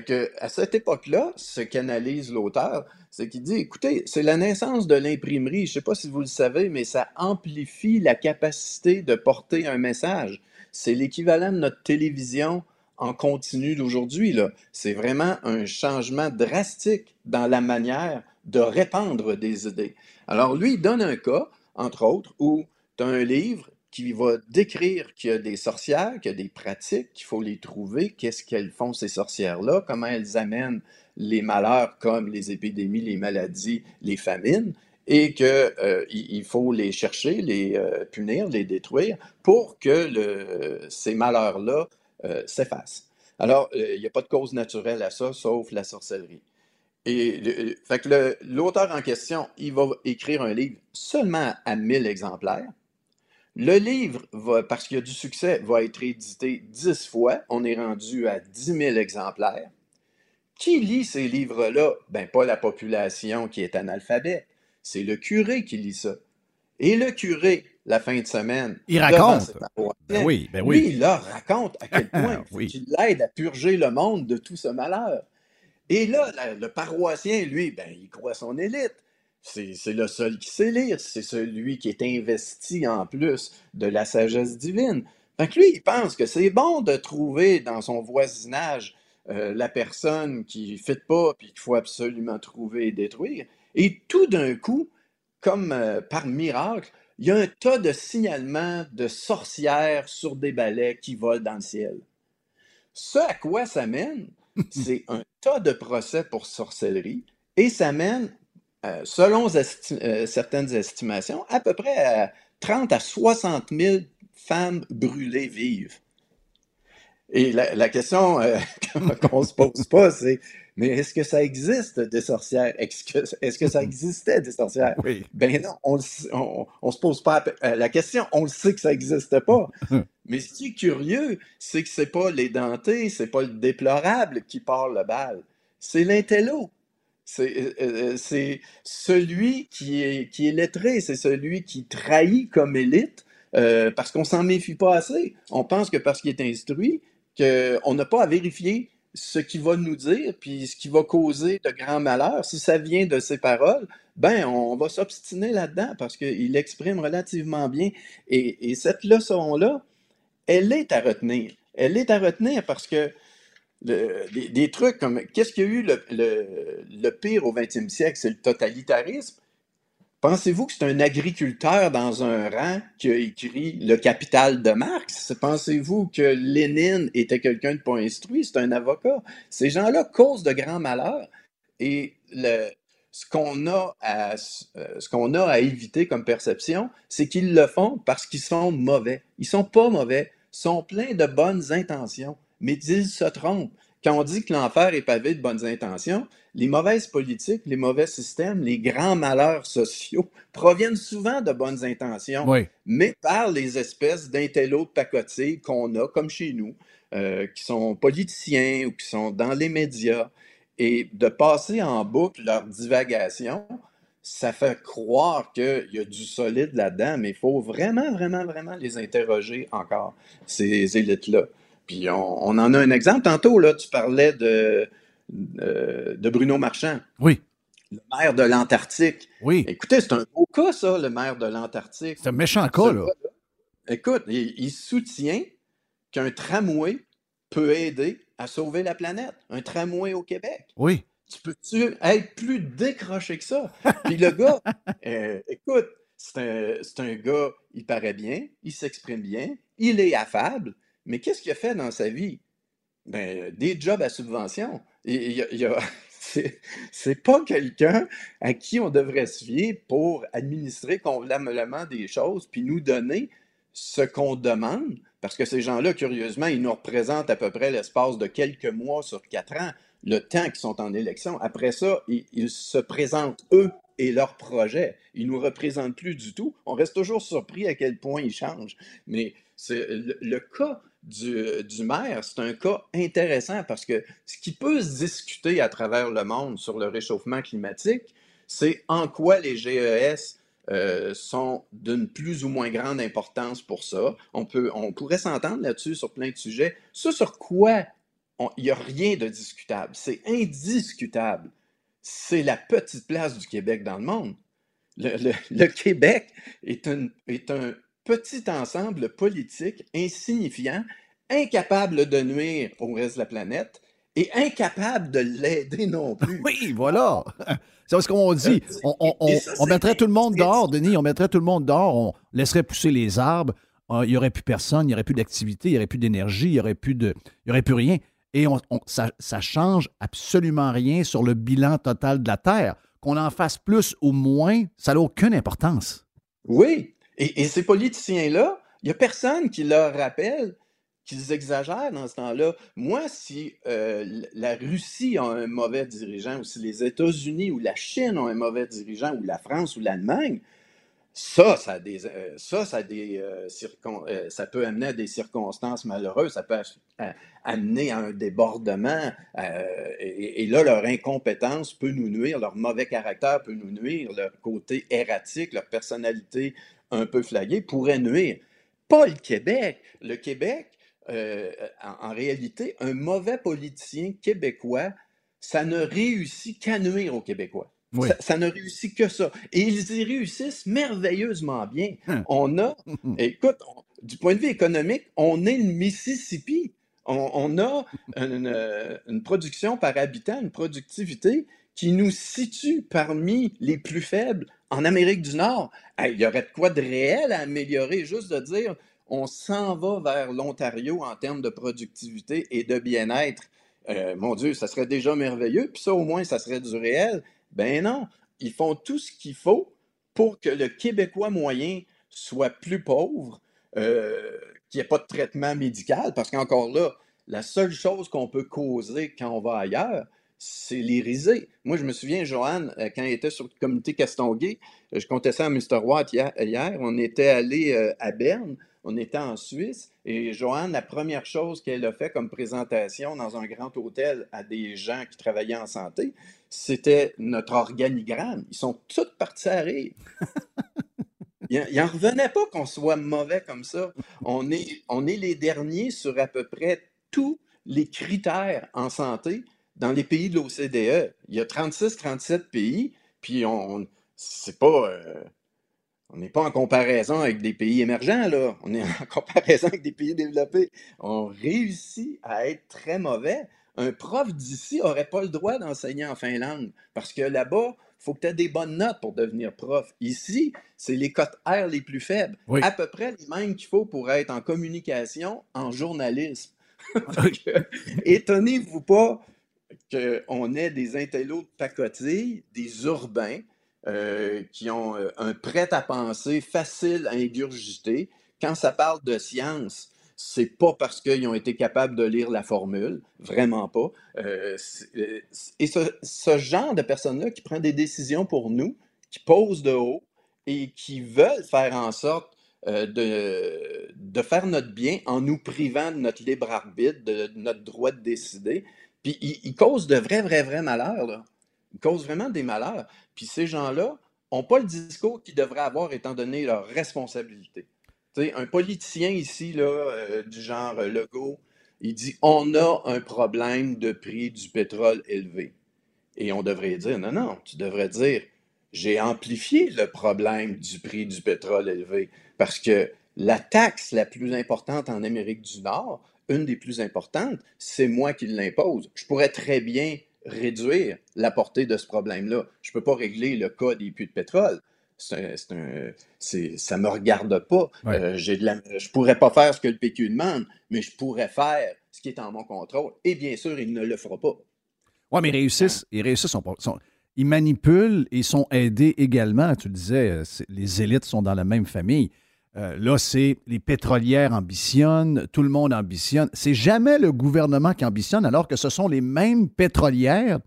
que, à cette époque-là, ce qu'analyse l'auteur, c'est qu'il dit, écoutez, c'est la naissance de l'imprimerie, je ne sais pas si vous le savez, mais ça amplifie la capacité de porter un message. C'est l'équivalent de notre télévision en continu d'aujourd'hui. C'est vraiment un changement drastique dans la manière de répandre des idées. Alors lui, donne un cas, entre autres, où tu as un livre qui va décrire qu'il y a des sorcières, qu'il y a des pratiques, qu'il faut les trouver, qu'est-ce qu'elles font ces sorcières-là, comment elles amènent les malheurs comme les épidémies, les maladies, les famines, et qu'il euh, faut les chercher, les euh, punir, les détruire pour que ces malheurs-là euh, s'effacent. Alors, il n'y a pas de cause naturelle à ça, sauf la sorcellerie. Et fait l'auteur en question, il va écrire un livre seulement à 1000 exemplaires le livre, parce qu'il y a du succès, va être édité dix fois. On est rendu à 10 000 exemplaires. Qui lit ces livres-là? Ben, pas la population qui est analphabète. C'est le curé qui lit ça. Et le curé, la fin de semaine, il raconte. Ben oui, ben oui. Lui, il leur raconte à quel point il l'aide à purger le monde de tout ce malheur. Et là, le paroissien, lui, ben, il croit son élite. C'est le seul qui sait lire, c'est celui qui est investi en plus de la sagesse divine. Fait lui, il pense que c'est bon de trouver dans son voisinage euh, la personne qui ne fit pas, puis qu'il faut absolument trouver et détruire. Et tout d'un coup, comme euh, par miracle, il y a un tas de signalements de sorcières sur des balais qui volent dans le ciel. Ce à quoi ça mène, c'est un tas de procès pour sorcellerie, et ça mène euh, selon euh, certaines estimations, à peu près 30 à 60 000 femmes brûlées vives. Et la, question euh, qu'on se pose pas, c'est mais est-ce que ça existe des sorcières? Est-ce que, est que ça existait des sorcières? Oui. Ben non, on, on, se pose pas la question, on le sait que ça n'existe pas. mais ce qui est curieux, c'est que c'est pas les dentés, c'est pas le déplorable qui parle le bal, c'est l'intello. C'est euh, euh, celui qui est, qui est lettré, c'est celui qui trahit comme élite euh, parce qu'on s'en méfie pas assez. On pense que parce qu'il est instruit, qu'on n'a pas à vérifier ce qu'il va nous dire, puis ce qui va causer de grands malheurs. Si ça vient de ses paroles, ben, on va s'obstiner là-dedans parce qu'il exprime relativement bien. Et, cette leçon-là, elle est à retenir. Elle est à retenir parce que des, trucs comme qu'est-ce qu'il y a eu le, le pire au 20e siècle, c'est le totalitarisme. Pensez-vous que c'est un agriculteur dans un rang qui a écrit Le Capital de Marx? Pensez-vous que Lénine était quelqu'un de pas instruit? C'est un avocat. Ces gens-là causent de grands malheurs. Et ce qu'on a, à, ce qu'on a à éviter comme perception, c'est qu'ils le font parce qu'ils sont mauvais. Ils sont pas mauvais, ils sont pleins de bonnes intentions, mais ils se trompent. Quand on dit que l'enfer est pavé de bonnes intentions, les mauvaises politiques, les mauvais systèmes, les grands malheurs sociaux proviennent souvent de bonnes intentions, mais par les espèces d'intellos de qu'on a, comme chez nous, euh, qui sont politiciens ou qui sont dans les médias, et de passer en boucle leur divagation, ça fait croire qu'il y a du solide là-dedans, mais il faut vraiment, vraiment, vraiment les interroger encore, ces élites-là. Puis on, on, en a un exemple. Tantôt, là, tu parlais de, euh, de Bruno Marchand. Oui. Le maire de l'Antarctique. Oui. Écoutez, c'est un beau cas, ça, le maire de l'Antarctique. C'est un méchant cas, là. Écoute, il, soutient qu'un tramway peut aider à sauver la planète. Un tramway au Québec. Oui. Tu peux-tu être plus décroché que ça? Puis le gars, euh, écoute, c'est un, un, gars, il paraît bien, il s'exprime bien, il est affable, mais qu'est-ce qu'il a fait dans sa vie? Ben, des jobs à subvention. C'est pas quelqu'un à qui on devrait se fier pour administrer convenablement des choses puis nous donner ce qu'on demande, parce que ces gens-là, curieusement, ils nous représentent à peu près l'espace de quelques mois sur quatre ans, le temps qu'ils sont en élection. Après ça, ils, se présentent eux et leurs projets. Ils nous représentent plus du tout. On reste toujours surpris à quel point ils changent. Mais c'est le cas du, maire, c'est un cas intéressant parce que ce qui peut se discuter à travers le monde sur le réchauffement climatique, c'est en quoi les GES euh, sont d'une plus ou moins grande importance pour ça. On, peut, on pourrait s'entendre là-dessus sur plein de sujets. Ce sur quoi il n'y a rien de discutable, c'est indiscutable. C'est la petite place du Québec dans le monde. Le, Québec est est un petit ensemble politique insignifiant, incapable de nuire au reste de la planète et incapable de l'aider non plus. Oui, voilà. C'est ce qu'on dit. Euh, on, mettrait tout le monde dehors, Denis, on mettrait tout le monde dehors, on laisserait pousser les arbres, euh, il n'y aurait plus personne, il n'y aurait plus d'activité, il n'y aurait plus d'énergie, il n'y aurait, plus de, il aurait plus rien. Et ça ne change absolument rien sur le bilan total de la Terre. Qu'on en fasse plus ou moins, ça n'a aucune importance. Oui, et, ces politiciens-là, il n'y a personne qui leur rappelle qu'ils exagèrent dans ce temps-là. Moi, si euh, la Russie a un mauvais dirigeant, ou si les États-Unis ou la Chine ont un mauvais dirigeant, ou la France ou l'Allemagne, ça, ça, des, euh, ça, ça, des, euh, ça peut amener à des circonstances malheureuses, ça peut amener à un débordement, et, là, leur incompétence peut nous nuire, leur mauvais caractère peut nous nuire, leur côté erratique, leur personnalité un peu flagué pourrait nuire. Pas le Québec. Le Québec, euh, en, réalité, un mauvais politicien québécois, ça ne réussit qu'à nuire aux Québécois. Ça, ne réussit que ça. Et ils y réussissent merveilleusement bien. Hein. On a, écoute, du point de vue économique, on est le Mississippi. On, a une, une, production par habitant, une productivité qui nous situe parmi les plus faibles en Amérique du Nord. Il y aurait de quoi de réel à améliorer, juste de dire on s'en va vers l'Ontario en termes de productivité et de bien-être. Euh, mon Dieu, ça serait déjà merveilleux, puis ça au moins, ça serait du réel. Ben non, ils font tout ce qu'il faut pour que le Québécois moyen soit plus pauvre, euh, qu'il n'y ait pas de traitement médical, parce qu'encore là, la seule chose qu'on peut causer quand on va ailleurs, c'est les risées. Moi, je me souviens, Joanne, euh, quand il était sur le comité Castonguay, euh, je ça à Mr. Watt hier, on était allé euh, à Berne, on était en Suisse, et Joanne, la première chose qu'elle a fait comme présentation dans un grand hôtel à des gens qui travaillaient en santé, c'était notre organigramme. Ils sont tous partis à rire. Il n'en revenait pas qu'on soit mauvais comme ça. On est, on est les derniers sur à peu près tous les critères en santé dans les pays de l'OCDE. Il y a 36-37 pays, puis on c'est pas. Euh, on n'est pas en comparaison avec des pays émergents, là. On est en comparaison avec des pays développés. On réussit à être très mauvais. Un prof d'ici n'aurait pas le droit d'enseigner en Finlande parce que là-bas, il faut que tu aies des bonnes notes pour devenir prof. Ici, c'est les cotes R les plus faibles. À peu près les mêmes qu'il faut pour être en communication, en journalisme. Étonnez-vous pas qu'on ait des intellos de pacotille, des urbains, euh, qui ont euh, un prêt à penser facile à ingurgiter. Quand ça parle de science, c'est pas parce qu'ils ont été capables de lire la formule, vraiment pas. Euh, et ce, genre de personnes-là qui prend des décisions pour nous, qui posent de haut et qui veulent faire en sorte de, de, faire notre bien en nous privant de notre libre arbitre, de, notre droit de décider, puis ils, causent de vrais, vrais, vrais malheurs. Ils causent vraiment des malheurs. Puis ces gens-là n'ont pas le discours qu'ils devraient avoir étant donné leur responsabilité. sais, un politicien ici, euh, du genre euh, Legault, il dit on a un problème de prix du pétrole élevé. Et on devrait dire non, non, tu devrais dire j'ai amplifié le problème du prix du pétrole élevé parce que la taxe la plus importante en Amérique du Nord, une des plus importantes, c'est moi qui l'impose. Je pourrais très bien réduire la portée de ce problème-là. Je ne peux pas régler le cas des puits de pétrole. ça ne me regarde pas. Euh, je ne pourrais pas faire ce que le PQ demande, mais je pourrais faire ce qui est en mon contrôle. Et bien sûr, il ne le fera pas. Oui, mais ils réussissent. Ils réussissent. ils manipulent et sont aidés également. Tu le disais, euh, les élites sont dans la même famille. Euh, là, c'est les pétrolières ambitionnent, tout le monde ambitionne. C'est jamais le gouvernement qui ambitionne, alors que ce sont les mêmes pétrolières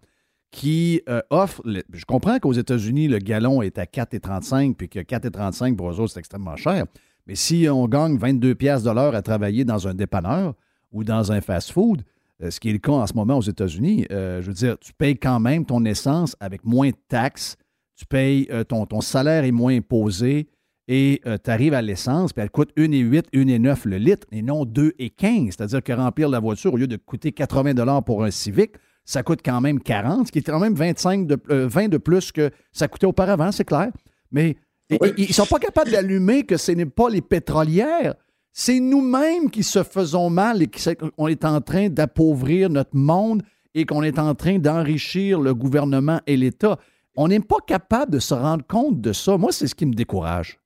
qui euh, offrent. je comprends qu'aux États-Unis, le gallon est à 4,35 puis que 4,35 pour eux autres, c'est extrêmement cher. Mais si on gagne 22 pièces de l'heure à travailler dans un dépanneur ou dans un fast-food, euh, ce qui est le cas en ce moment aux États-Unis, je veux dire, tu payes quand même ton essence avec moins de taxes, tu payes, ton, ton salaire est moins imposé, et euh, tu arrives à l'essence, puis elle coûte 1,8, 1,9 le litre, et non 2,15. C'est-à-dire que remplir la voiture, au lieu de coûter 80 pour un Civic, ça coûte quand même 40, ce qui est quand même 25 de, 20 euh, de plus que ça coûtait auparavant, c'est clair. Mais ils ne sont pas capables d'allumer que ce n'est pas les pétrolières. C'est nous-mêmes qui se faisons mal et qu'on est en train d'appauvrir notre monde et qu'on est en train d'enrichir le gouvernement et l'État. On n'est pas capable de se rendre compte de ça. Moi, c'est ce qui me décourage.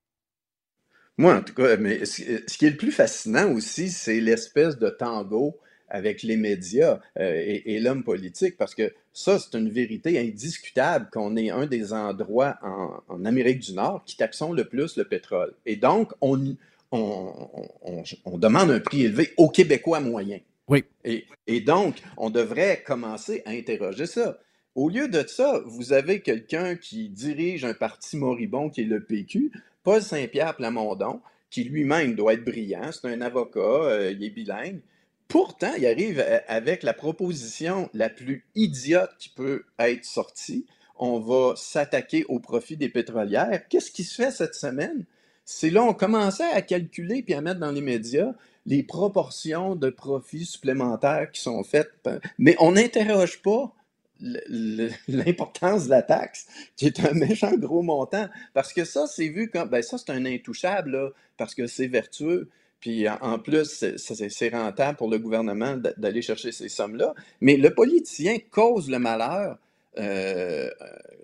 Moi, en tout cas, mais ce, qui est le plus fascinant aussi, c'est l'espèce de tango avec les médias euh, et, l'homme politique, parce que ça, c'est une vérité indiscutable qu'on est un des endroits en, Amérique du Nord qui taxons le plus le pétrole. Et donc, on, on, demande un prix élevé aux Québécois moyens. Oui. Et, et, donc, on devrait commencer à interroger ça. Au lieu de ça, vous avez quelqu'un qui dirige un parti moribond qui est le PQ, Paul Saint-Pierre Plamondon, qui lui-même doit être brillant, c'est un avocat, euh, il est bilingue. Pourtant, il arrive avec la proposition la plus idiote qui peut être sortie. On va s'attaquer au profit des pétrolières. Qu'est-ce qui se fait cette semaine? C'est là, on commençait à calculer puis à mettre dans les médias les proportions de profits supplémentaires qui sont faites, mais on n'interroge pas l'importance de la taxe, qui est un méchant gros montant. Parce que ça, c'est vu comme. Ben, ça, c'est un intouchable, parce que c'est vertueux. Puis en plus, c'est rentable pour le gouvernement d'aller chercher ces sommes-là. Mais le politicien cause le malheur euh,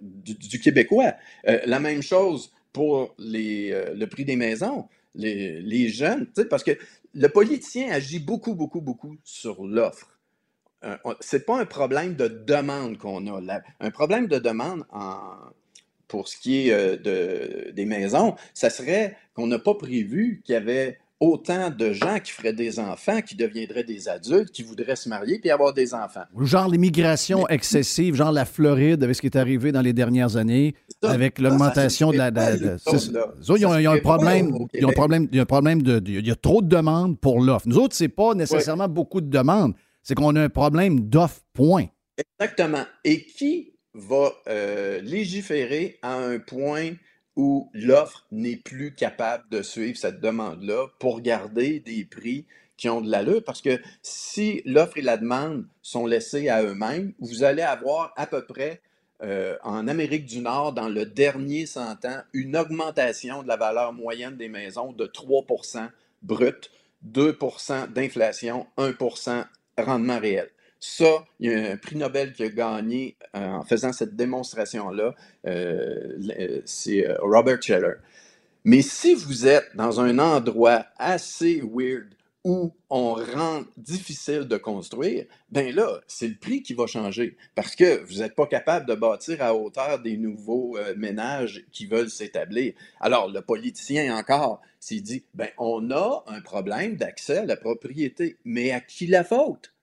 du, Québécois. Euh, la même chose pour les, euh, le prix des maisons. Les, les jeunes, parce que le politicien agit beaucoup, beaucoup, beaucoup sur l'offre c'est pas un problème de demande qu'on a. un problème de demande pour ce qui est euh, de, des maisons, ça serait qu'on n'a pas prévu qu'il y avait autant de gens qui feraient des enfants, qui deviendraient des adultes, qui voudraient se marier puis avoir des enfants. Genre l'immigration excessive, genre la Floride, avec ce qui est arrivé dans les dernières années, avec l'augmentation de la. ils, ont, un problème. Ils ont un problème. Il y a un problème de. Il y a trop de demandes pour l'offre. Nous autres, c'est pas nécessairement beaucoup de demandes. C'est qu'on a un problème d'offre, point. Exactement. Et qui va euh, légiférer à un point où l'offre n'est plus capable de suivre cette demande-là pour garder des prix qui ont de l'allure? Parce que si l'offre et la demande sont laissées à eux-mêmes, vous allez avoir à peu près euh, en Amérique du Nord, dans le dernier 100 ans, une augmentation de la valeur moyenne des maisons de 3% brut, 2% d'inflation, 1 rendement réel. Ça, il y a un prix Nobel qui a gagné euh, en faisant cette démonstration-là, euh, c'est euh, Robert Scheller. Mais si vous êtes dans un endroit assez weird où on rend difficile de construire, ben là, c'est le prix qui va changer parce que vous n'êtes pas capable de bâtir à hauteur des nouveaux ménages qui veulent s'établir. Alors, le politicien encore s'il dit, ben on a un problème d'accès à la propriété, mais à qui la faute?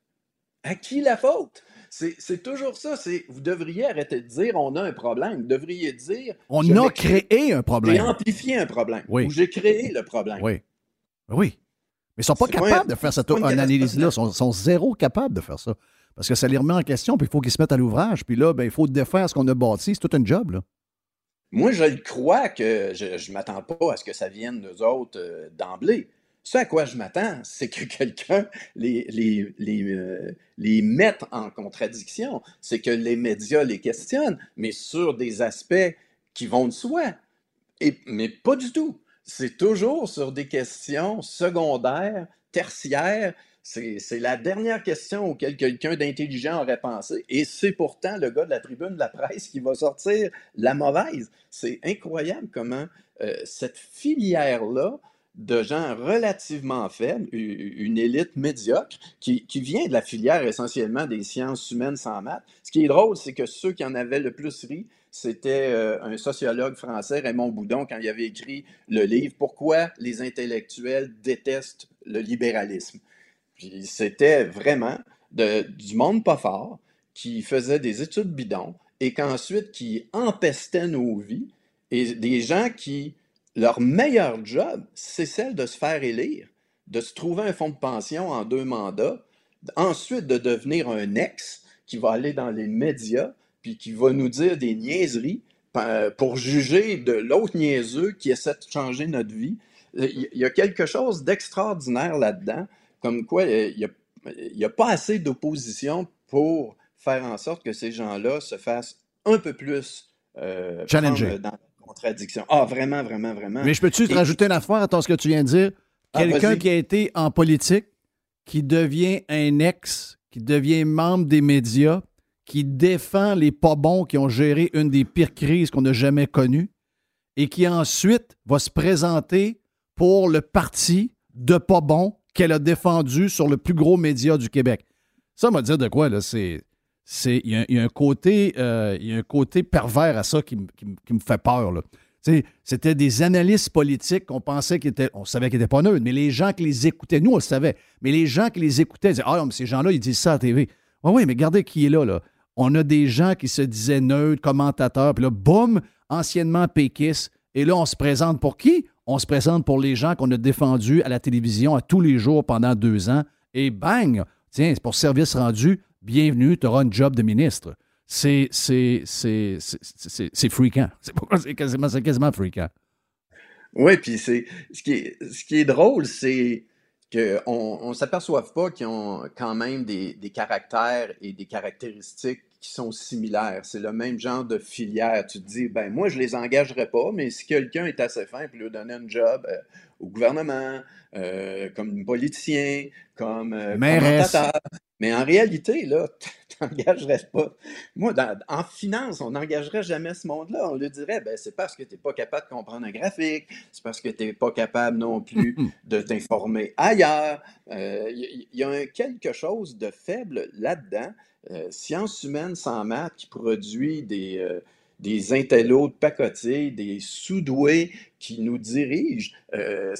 À qui la faute? C'est toujours ça. Vous devriez arrêter de dire on a un problème. Vous devriez dire. On a créé un problème. J'ai amplifié un problème. Oui. Ou j'ai créé le problème. Oui. Oui. Mais ils ne sont pas capables de faire cette analyse-là. Ils sont, zéro capables de faire ça. Parce que ça les remet en question, puis il faut qu'ils se mettent à l'ouvrage. Puis là, ben, il faut défaire ce qu'on a bâti. C'est tout un job. Là. Moi, je crois que je ne m'attends pas à ce que ça vienne d'eux autres euh, d'emblée. Ce à quoi je m'attends, c'est que quelqu'un les, les, les, euh, les mette en contradiction, c'est que les médias les questionnent, mais sur des aspects qui vont de soi. Et, mais pas du tout. C'est toujours sur des questions secondaires, tertiaires. C'est la dernière question auquel quelqu'un d'intelligent aurait pensé. Et c'est pourtant le gars de la tribune de la presse qui va sortir la mauvaise. C'est incroyable comment euh, cette filière-là de gens relativement faibles, une élite médiocre, qui, vient de la filière essentiellement des sciences humaines sans maths. Ce qui est drôle, c'est que ceux qui en avaient le plus ri, c'était euh, un sociologue français, Raymond Boudon, quand il avait écrit le livre Pourquoi les intellectuels détestent le libéralisme. C'était vraiment du monde pas fort qui faisait des études bidons et qu'ensuite qui empestait nos vies et des gens qui leur meilleur job, c'est celle de se faire élire, de se trouver un fonds de pension en deux mandats, ensuite de devenir un ex qui va aller dans les médias, puis qui va nous dire des niaiseries pour juger de l'autre niaiseux qui essaie de changer notre vie. Il y a quelque chose d'extraordinaire là-dedans, comme quoi il n'y a, pas assez d'opposition pour faire en sorte que ces gens-là se fassent un peu plus euh, Challenger contradiction. Ah, vraiment, vraiment, vraiment. Mais je peux-tu te rajouter une affaire à ce que tu viens de dire? Ah, Quelqu'un qui a été en politique, qui devient un ex, qui devient membre des médias, qui défend les pas bons qui ont géré une des pires crises qu'on a jamais connues et qui ensuite va se présenter pour le parti de pas bons qu'elle a défendu sur le plus gros média du Québec. Ça m'a dire de quoi, là? C'est il y, a un côté euh, il y a un côté pervers à ça qui, me fait peur. C'était des analystes politiques qu'on pensait qu'ils étaient, on savait qu'ils n'étaient pas neutres, mais les gens qui les écoutaient, nous on le savait, mais les gens qui les écoutaient disaient Ah, mais ces gens-là, ils disent ça à la TV. Oui, oui, mais regardez qui est là, là. On a des gens qui se disaient neutres, commentateurs, puis là, boum, anciennement péquistes, et là, on se présente pour qui? On se présente pour les gens qu'on a défendus à la télévision à tous les jours pendant deux ans, et bang! Tiens, c'est pour service rendu, bienvenue, tu auras un job de ministre. C'est, fréquent. C'est quasiment, quasiment fréquent. Oui, puis c'est ce qui est, ce qui est drôle, c'est qu'on ne s'aperçoive pas qu'ils ont quand même des, des, caractères et des caractéristiques qui sont similaires. C'est le même genre de filière. Tu te dis, ben moi, je les engagerai pas, mais si quelqu'un est assez fin et lui donner un job euh, au gouvernement, euh, comme politicien, comme euh, commentateur, mais en réalité, là, tu n'engagerais pas. Moi, en finance, on n'engagerait jamais ce monde-là. On lui dirait, ben, c'est parce que tu n'es pas capable de comprendre un graphique, c'est parce que tu n'es pas capable non plus de t'informer ailleurs. Il euh, y, a quelque chose de faible là-dedans. Euh, sciences humaines sans maths qui produit des, euh, des intellos de pacotille, des sous-doués qui nous dirigent, euh,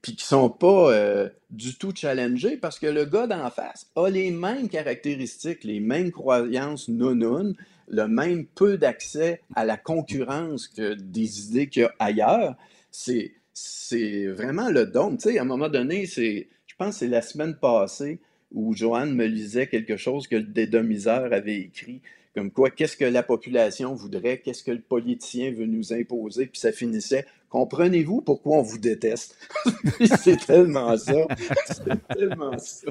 puis qui sont pas euh, du tout challengés parce que le gars d'en face a les mêmes caractéristiques, les mêmes croyances non le même peu d'accès à la concurrence que des idées qu'il y a ailleurs. C'est, c'est vraiment le don. Tu sais, à un moment donné, c'est, je pense que c'est la semaine passée où Joanne me lisait quelque chose que le dédomiseur avait écrit comme quoi, qu'est-ce que la population voudrait, qu'est-ce que le politicien veut nous imposer, puis ça finissait, comprenez-vous pourquoi on vous déteste? c'est tellement ça. C'est tellement ça.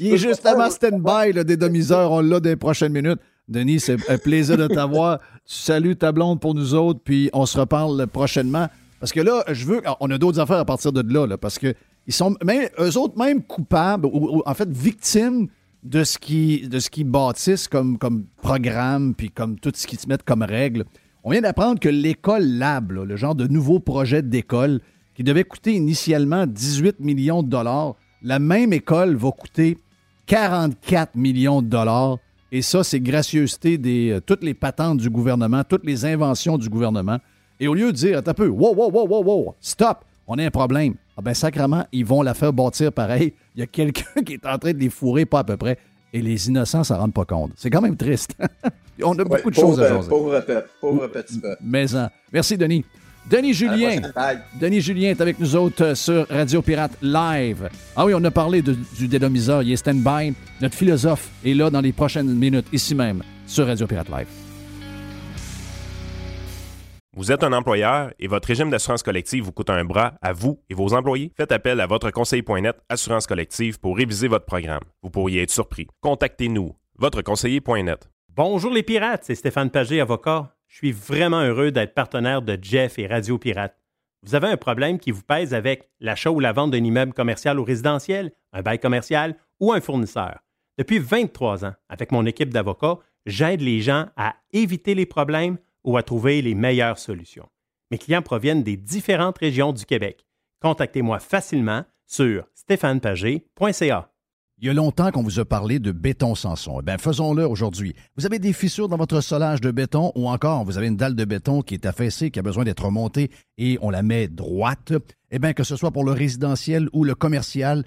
Il est justement stand-by, le dédomiseur, on l'a des prochaines minutes. Denis, c'est un plaisir de t'avoir. Tu salues ta blonde pour nous autres, puis on se reparle prochainement. Parce que là, je veux. On a d'autres affaires à partir de là, là parce que ils sont même, eux autres même coupables, ou en fait victimes de ce de ce qui bâtissent comme, comme programme, puis comme tout ce qu'ils se mettent comme règle. On vient d'apprendre que l'école Lab, le genre de nouveau projet d'école, qui devait coûter initialement 18 millions de dollars, la même école va coûter 44 millions de dollars. Et ça, c'est gracieuseté de euh, toutes les patentes du gouvernement, toutes les inventions du gouvernement. Et au lieu de dire, attends un peu, wow, wow, wow, wow, wow, stop, on a un problème. Ah ben sacrement, ils vont la faire bâtir pareil. Il y a quelqu'un qui est en train de les fourrer, pas à peu près. Et les innocents s'en rendent pas compte. C'est quand même triste. On a beaucoup de choses à faire. Pauvre, pauvre petit peu. Mais hein. Merci, Denis. Denis Julien. Denis Julien est avec nous autres euh, sur Radio Pirate Live. Ah oui, on a parlé du dédomiseur. Il est stand-by. Notre philosophe est là dans les prochaines minutes, ici même, sur Radio Pirate Live. Vous êtes un employeur et votre régime d'assurance collective vous coûte un bras à vous et vos employés? Faites appel à votre conseiller.net Assurance collective pour réviser votre programme. Vous pourriez être surpris. Contactez-nous, votreconseiller.net. Bonjour les pirates, c'est Stéphane Pagé, avocat. Je suis vraiment heureux d'être partenaire de Jeff et Radio Pirate. Vous avez un problème qui vous pèse avec l'achat ou la vente d'un immeuble commercial ou résidentiel, un bail commercial ou un fournisseur. Depuis 23 ans, avec mon équipe d'avocats, j'aide les gens à éviter les problèmes ou à trouver les meilleures solutions. Mes clients proviennent des différentes régions du Québec. Contactez-moi facilement sur stéphanepagé.ca. Il y a longtemps qu'on vous a parlé de béton Sanson. Eh bien, faisons-le aujourd'hui. Vous avez des fissures dans votre solage de béton ou encore vous avez une dalle de béton qui est affaissée, qui a besoin d'être remontée et on la met droite. Eh bien, que ce soit pour le résidentiel ou le commercial,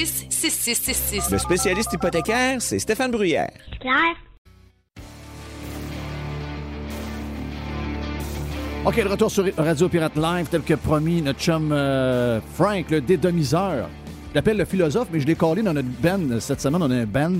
le spécialiste hypothécaire, c'est Stéphane Bruyère. Claire. OK, le retour sur Radio Pirate Live, tel que promis, notre chum euh, Frank, le dédomiseur. Je l'appelle le philosophe, mais je l'ai collé dans notre band. Cette semaine, on a un band.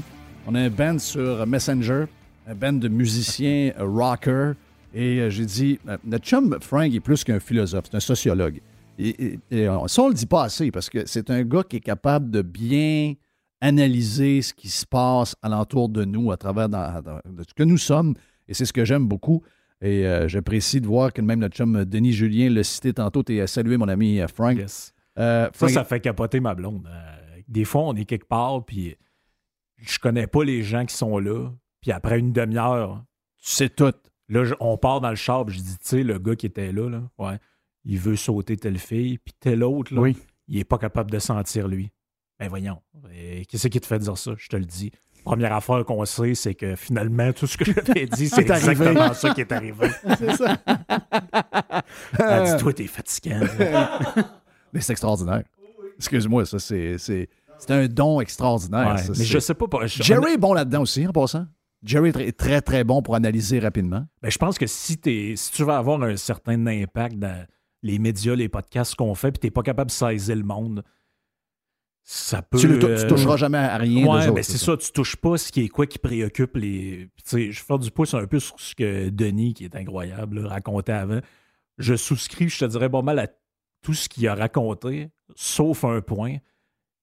On a un band sur Messenger, un band de musiciens euh, rocker. Et euh, j'ai dit, notre chum Frank est plus qu'un philosophe, c'est un sociologue. Et, ça, on le dit pas assez parce que c'est un gars qui est capable de bien analyser ce qui se passe alentour de nous à travers ce que nous sommes. Et c'est ce que j'aime beaucoup. Et euh, j'apprécie de voir que même notre chum Denis Julien l'a cité tantôt et a salué mon ami euh, Frank. Euh, ça, ça fait capoter ma blonde. des fois, on est quelque part, puis je connais pas les gens qui sont là. Puis après une demi-heure, tu sais tout. Là, on part dans le char, je dis, tu sais, le gars qui était là, là ouais il veut sauter telle fille, puis tel autre, là, il n'est pas capable de sentir lui. Ben voyons, qu'est-ce qui te fait dire ça? Je te le dis. Première affaire qu'on sait, c'est que finalement, tout ce que je t'ai dit, c'est exactement ça qui est arrivé. c'est ça. Elle dit, toi, t'es fatiguant. mais c'est extraordinaire. Excuse-moi, ça, c'est, c'est, un don extraordinaire. mais je sais pas. Jerry est bon là-dedans aussi, en passant. Jerry est très, très bon pour analyser rapidement. Ben, je pense que si, si tu veux avoir un certain impact dans les médias, les podcasts qu'on fait, puis tu n'es pas capable de saisir le monde, ça peut. Tu, ne toucheras jamais à rien. Ouais, mais ben, c'est ça. tu touches pas ce qui est quoi qui préoccupe les. Tu je fais du pouce un peu sur ce que Denis, qui est incroyable, racontait avant. Je souscris, je te dirais pas mal à tout ce qu'il a raconté, sauf un point.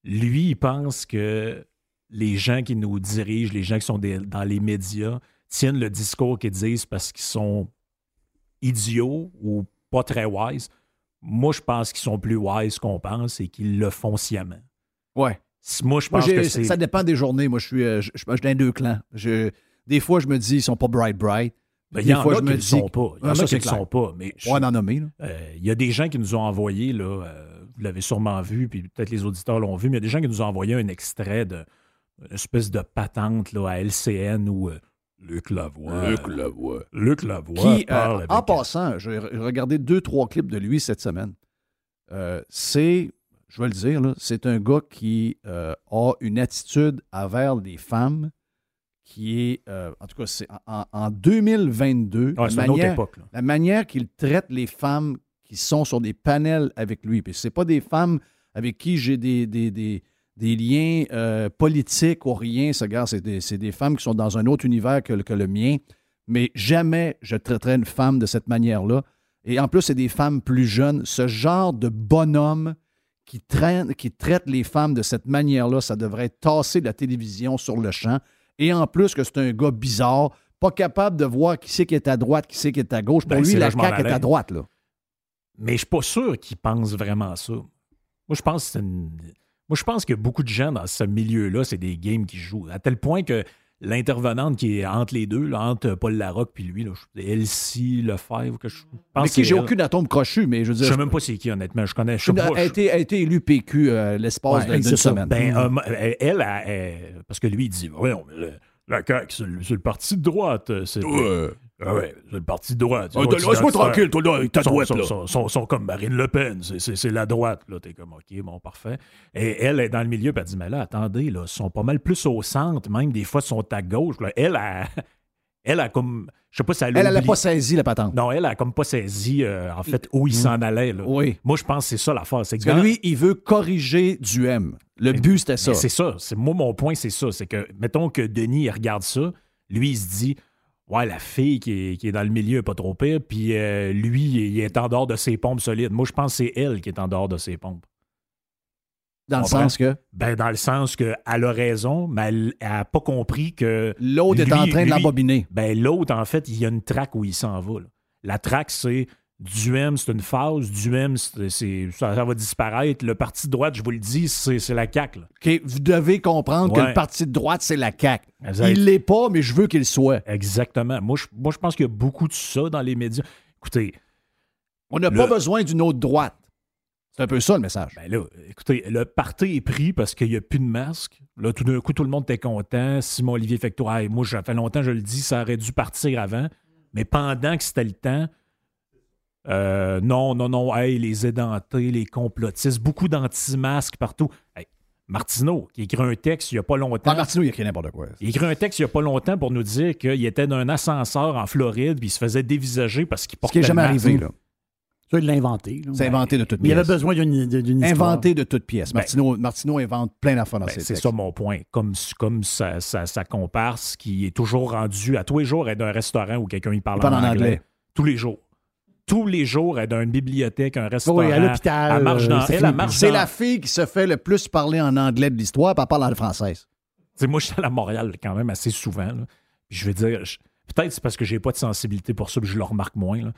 Lui, il pense que les gens qui nous dirigent, les gens qui sont dans les médias, tiennent le discours qu'ils disent parce qu'ils sont idiots ou pas très wise. Moi, je pense qu'ils sont plus wise qu'on pense et qu'ils le font sciemment. Ouais. Moi, je pense que Ça dépend des journées. Moi, je suis, euh, je, je, dans deux clans. des fois, je me dis, ils sont pas bright, bright. Ben, il y en fois, a je me dis... sont pas. Il y en a qui ne sont pas. Mais en nommer. Euh, il y a des gens qui nous ont envoyé, là, euh, vous l'avez sûrement vu, puis peut-être les auditeurs l'ont vu, mais il y a des gens qui nous ont envoyé un extrait de espèce de patente là, à LCN où Luc Lavoie. Luc Lavoie. Luc Lavoie. en passant, j'ai regardé deux, trois clips de lui cette semaine. c'est je vais le dire, c'est un gars qui euh, a une attitude envers les femmes qui est, euh, en tout cas, c'est en, 2022, la, manière, la manière qu'il traite les femmes qui sont sur des panels avec lui. Puis c'est pas des femmes avec qui j'ai des, des, des, liens euh, politiques ou rien. Ce gars, c'est des, des, femmes qui sont dans un autre univers que, que le mien. Mais jamais je traiterai une femme de cette manière-là. Et en plus, c'est des femmes plus jeunes. Ce genre de bonhomme qui, traîne, qui traite les femmes de cette manière-là, ça devrait tasser de la télévision sur le champ. Et en plus que c'est un gars bizarre, pas capable de voir qui c'est qui est à droite, qui c'est qui est à gauche. Pour ben, lui, la CAQ est à droite. Là. Mais je suis pas sûr qu'il pense vraiment ça. Moi, je pense que Moi, je pense que beaucoup de gens dans ce milieu-là, c'est des games qui jouent. À tel point que l'intervenante qui est entre les deux, entre Paul Larocque puis lui, là, Elsie Lefebvre, que je pense Mais qui j'ai aucune atome crochu, mais je veux dire. Je sais même pas c'est qui, honnêtement. Je connais. Je sais a, été, a été élu PQ euh, l'espace d'une semaine. Ben, mm. euh, elle, parce que lui, il dit, ouais, la CAQ, c'est le, parti de droite. C'est ah ouais, c'est le parti de droite. Ah, laisse-moi tranquille, toi, là, ta droite, là. Sont, sont, comme Marine Le Pen, c'est la droite, là. T'es comme, OK, bon, parfait. Et elle est dans le milieu, puis elle dit, mais là, attendez, là, ils sont pas mal plus au centre, même des fois, ils sont à gauche. Là. Elle, a, elle a comme, je sais pas si elle a Elle n'a pas saisi la patente. Non, elle a comme pas saisi, euh, en fait, où il mm. s'en allait, là. Oui. Moi, je pense que c'est ça l'affaire. C'est que lui, il veut corriger du M. Le but, c'était ça. C'est ça. Moi, mon point, c'est ça. C'est que, mettons que Denis, il regarde ça, lui, il se dit, Ouais, la fille qui est, dans le milieu est pas trop pire, puis euh, lui, il est en dehors de ses pompes solides. Moi, je pense que c'est elle qui est en dehors de ses pompes. Dans le sens que? Ben, dans le sens qu'elle a raison, mais elle n'a pas compris que. L'autre est en train de l'embobiner. Ben, l'autre, en fait, il y a une traque où il s'en va. La traque, c'est du M, c'est une phase. Du M, c'est, ça, va disparaître. Le parti de droite, je vous le dis, c'est, la CAQ. Vous devez comprendre que le parti de droite, c'est la CAQ. Il l'est pas, mais je veux qu'il soit. Exactement. Moi, je, moi, je pense qu'il y a beaucoup de ça dans les médias. Écoutez. On n'a pas besoin d'une autre droite. C'est un peu ça le message. Ben là, écoutez, le parti est pris parce qu'il n'y a plus de masque. Là, tout d'un coup, tout le monde était content. Simon-Olivier Fectois, moi, ça fait longtemps, je le dis, ça aurait dû partir avant. Mais pendant que c'était le temps, euh, non, non, non, hey, les édentés, les complotistes, beaucoup d'anti-masques partout. Martineau, qui écrit un texte il n'y a pas longtemps. Ah, Martineau, il écrit n'importe quoi. Il écrit un texte il n'y a pas longtemps pour nous dire qu'il était dans un ascenseur en Floride puis il se faisait dévisager parce qu'il portait. Ce qui n'est jamais arrivé, là. Ça, il l'a inventé. C'est inventé de toute pièce. Il avait besoin d'une histoire. Inventé de toute pièce. Ben, Martineau, invente plein d'affaires dans ben, ses C'est ça mon point. Comme, comme sa, sa, comparse qui est toujours rendu à tous les jours être d'un restaurant où quelqu'un y parle, en, anglais. Tous les jours tous les jours, elle est dans une bibliothèque, un restaurant. Oui, à l'hôpital. C'est la fille qui se fait le plus parler en anglais de l'histoire, puis elle parle en française. moi, je suis à Montréal quand même assez souvent. Je vais dire, peut-être c'est parce que j'ai pas de sensibilité pour ça, que je le remarque moins.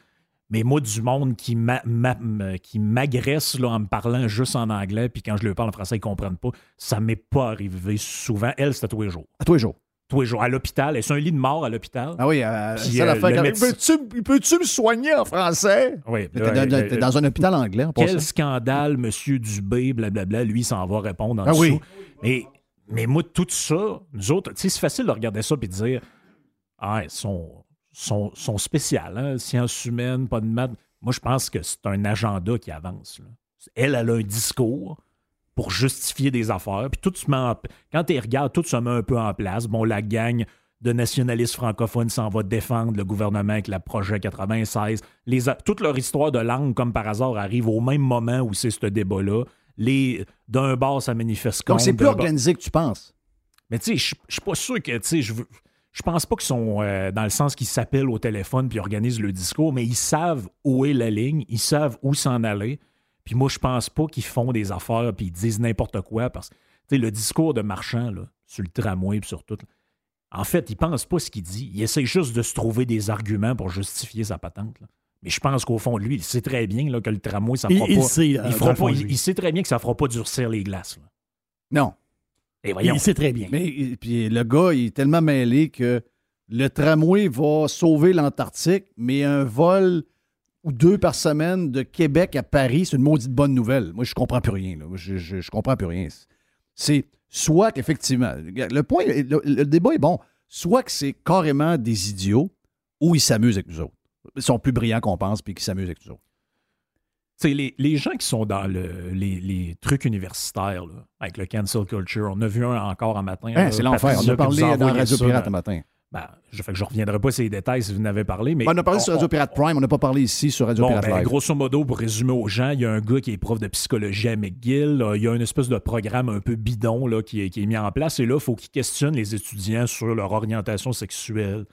Mais moi, du monde qui m'agresse en me parlant juste en anglais, puis quand je lui parle en français, ils ne comprennent pas, ça m'est pas arrivé souvent. Elle, c'était tous les jours. À tous les jours tous les jours à l'hôpital. est un lit de mort à l'hôpital? Ah oui, euh, c'est la fin. Peux-tu me soigner en français? Oui. T'es dans, un hôpital anglais. En quel scandale, monsieur Dubé, blablabla, lui, s'en va répondre en ah, dessous. Oui. Mais, mais moi, tout ça, nous autres, c'est facile de regarder ça et de dire Ah, ils sont, sont, sont spéciales, hein? sciences humaines, pas de maths. Moi, je pense que c'est un agenda qui avance. Elle, elle a un discours pour justifier des affaires. Puis tout se met quand tu regardes, tout se met un peu en place. Bon, la gang de nationalistes francophones s'en va défendre le gouvernement avec la projet 96. Les, toute leur histoire de langue, comme par hasard, arrive au même moment où c'est ce débat-là. Les, d'un bar, ça manifeste Donc, c'est plus organisé que tu penses. Mais tu sais, je suis pas sûr que, tu sais, je veux je pense pas qu'ils sont euh, dans le sens qu'ils s'appellent au téléphone puis organisent le discours, mais ils savent où est la ligne, ils savent où s'en aller. Puis moi, je pense pas qu'ils font des affaires puis ils disent n'importe quoi parce que le discours de marchand là, sur le tramway et sur tout. en fait, il pense pas ce qu'il dit. Il essaie juste de se trouver des arguments pour justifier sa patente. Mais je pense qu'au fond de lui, il sait très bien là, que le tramway, ça fera il, pas. Sait, il, fera pas il, sait très bien que ça fera pas durcir les glaces. Non. Et voyons. Il sait très bien. Mais puis le gars, il est tellement mêlé que le tramway va sauver l'Antarctique, mais un vol ou deux par semaine de Québec à Paris, c'est une maudite bonne nouvelle. Moi, je comprends plus rien. Je, je, comprends plus rien. C'est soit qu'effectivement, le point, le, débat est bon, soit que c'est carrément des idiots ou ils s'amusent avec nous autres. Ils sont plus brillants qu'on pense puis qu'ils s'amusent avec nous autres. Les, les, gens qui sont dans le, les, trucs universitaires, avec le cancel culture, on a vu un encore un matin. Hein, c'est l'enfer. On a parlé dans Radio Pirate un matin. Ben, je ne reviendrai pas sur les détails si vous n'avez parlé. Mais on a parlé sur Radio Pirate Prime, on n'a pas parlé ici sur Radio Pirate ben, Live. Grosso modo, pour résumer aux gens, il y a un gars qui est prof de psychologie à McGill. Il y a une espèce de programme un peu bidon là, qui, est, mis en place. Et là, il faut qu'il questionne les étudiants sur leur orientation sexuelle.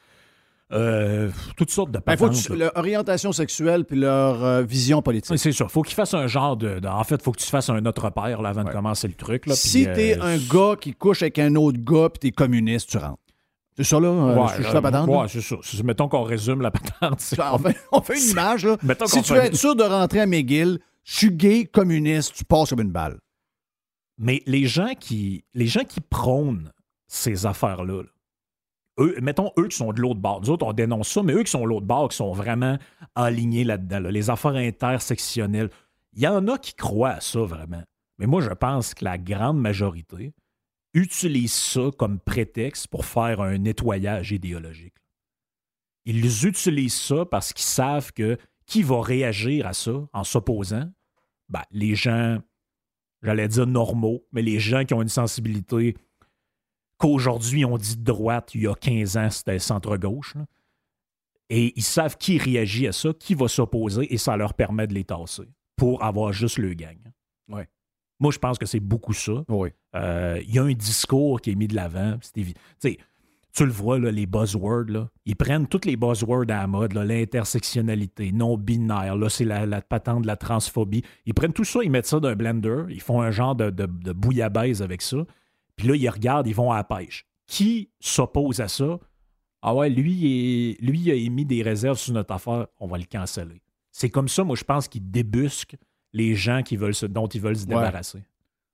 Euh, toutes sortes de ben, patentes. leur orientation sexuelle puis leur euh, vision politique. c'est sûr. faut qu'il fasse un genre de, En fait, il faut que tu fasses un autre père avant de commencer le truc. Là, si tu es euh, un gars qui couche avec un autre gars puis tu es communiste, tu rentres. C'est ça, là? Euh, ouais, je, la patente? Ouais, c'est ça. Mettons qu'on résume la patente. On fait, on fait, une image, là. si tu veux être sûr de rentrer à McGill, je suis gay, communiste, tu passes comme une balle. Mais les gens qui, les gens qui prônent ces affaires-là, eux, mettons eux qui sont de l'autre bord. Nous autres, on dénonce ça, mais eux qui sont de l'autre bord, qui sont vraiment alignés là-dedans, les affaires intersectionnelles, il y en a qui croient à ça vraiment. Mais moi, je pense que la grande majorité, utilisent ça comme prétexte pour faire un nettoyage idéologique. Ils utilisent ça parce qu'ils savent que qui va réagir à ça en s'opposant? Ben, les gens, j'allais dire normaux, mais les gens qui ont une sensibilité qu'aujourd'hui on dit de droite, il y a 15 ans, c'était centre-gauche. Et ils savent qui réagit à ça, qui va s'opposer, et ça leur permet de les tasser pour avoir juste le gang. Ouais. Moi, je pense que c'est beaucoup ça. Oui. Euh, il y a un discours qui est mis de l'avant. Tu le vois, là, les buzzwords, là, ils prennent tous les buzzwords à la mode, l'intersectionnalité, non-binaire, là, c'est la, patente de la transphobie. Ils prennent tout ça, ils mettent ça dans un blender, ils font un genre de, de, de bouillabaisse avec ça, puis là, ils regardent, ils vont à la pêche. Qui s'oppose à ça? Ah ouais, lui, lui, il a émis des réserves sur notre affaire, on va le canceller. C'est comme ça, moi, je pense qu'ils débusquent les gens qui veulent se, dont ils veulent se débarrasser.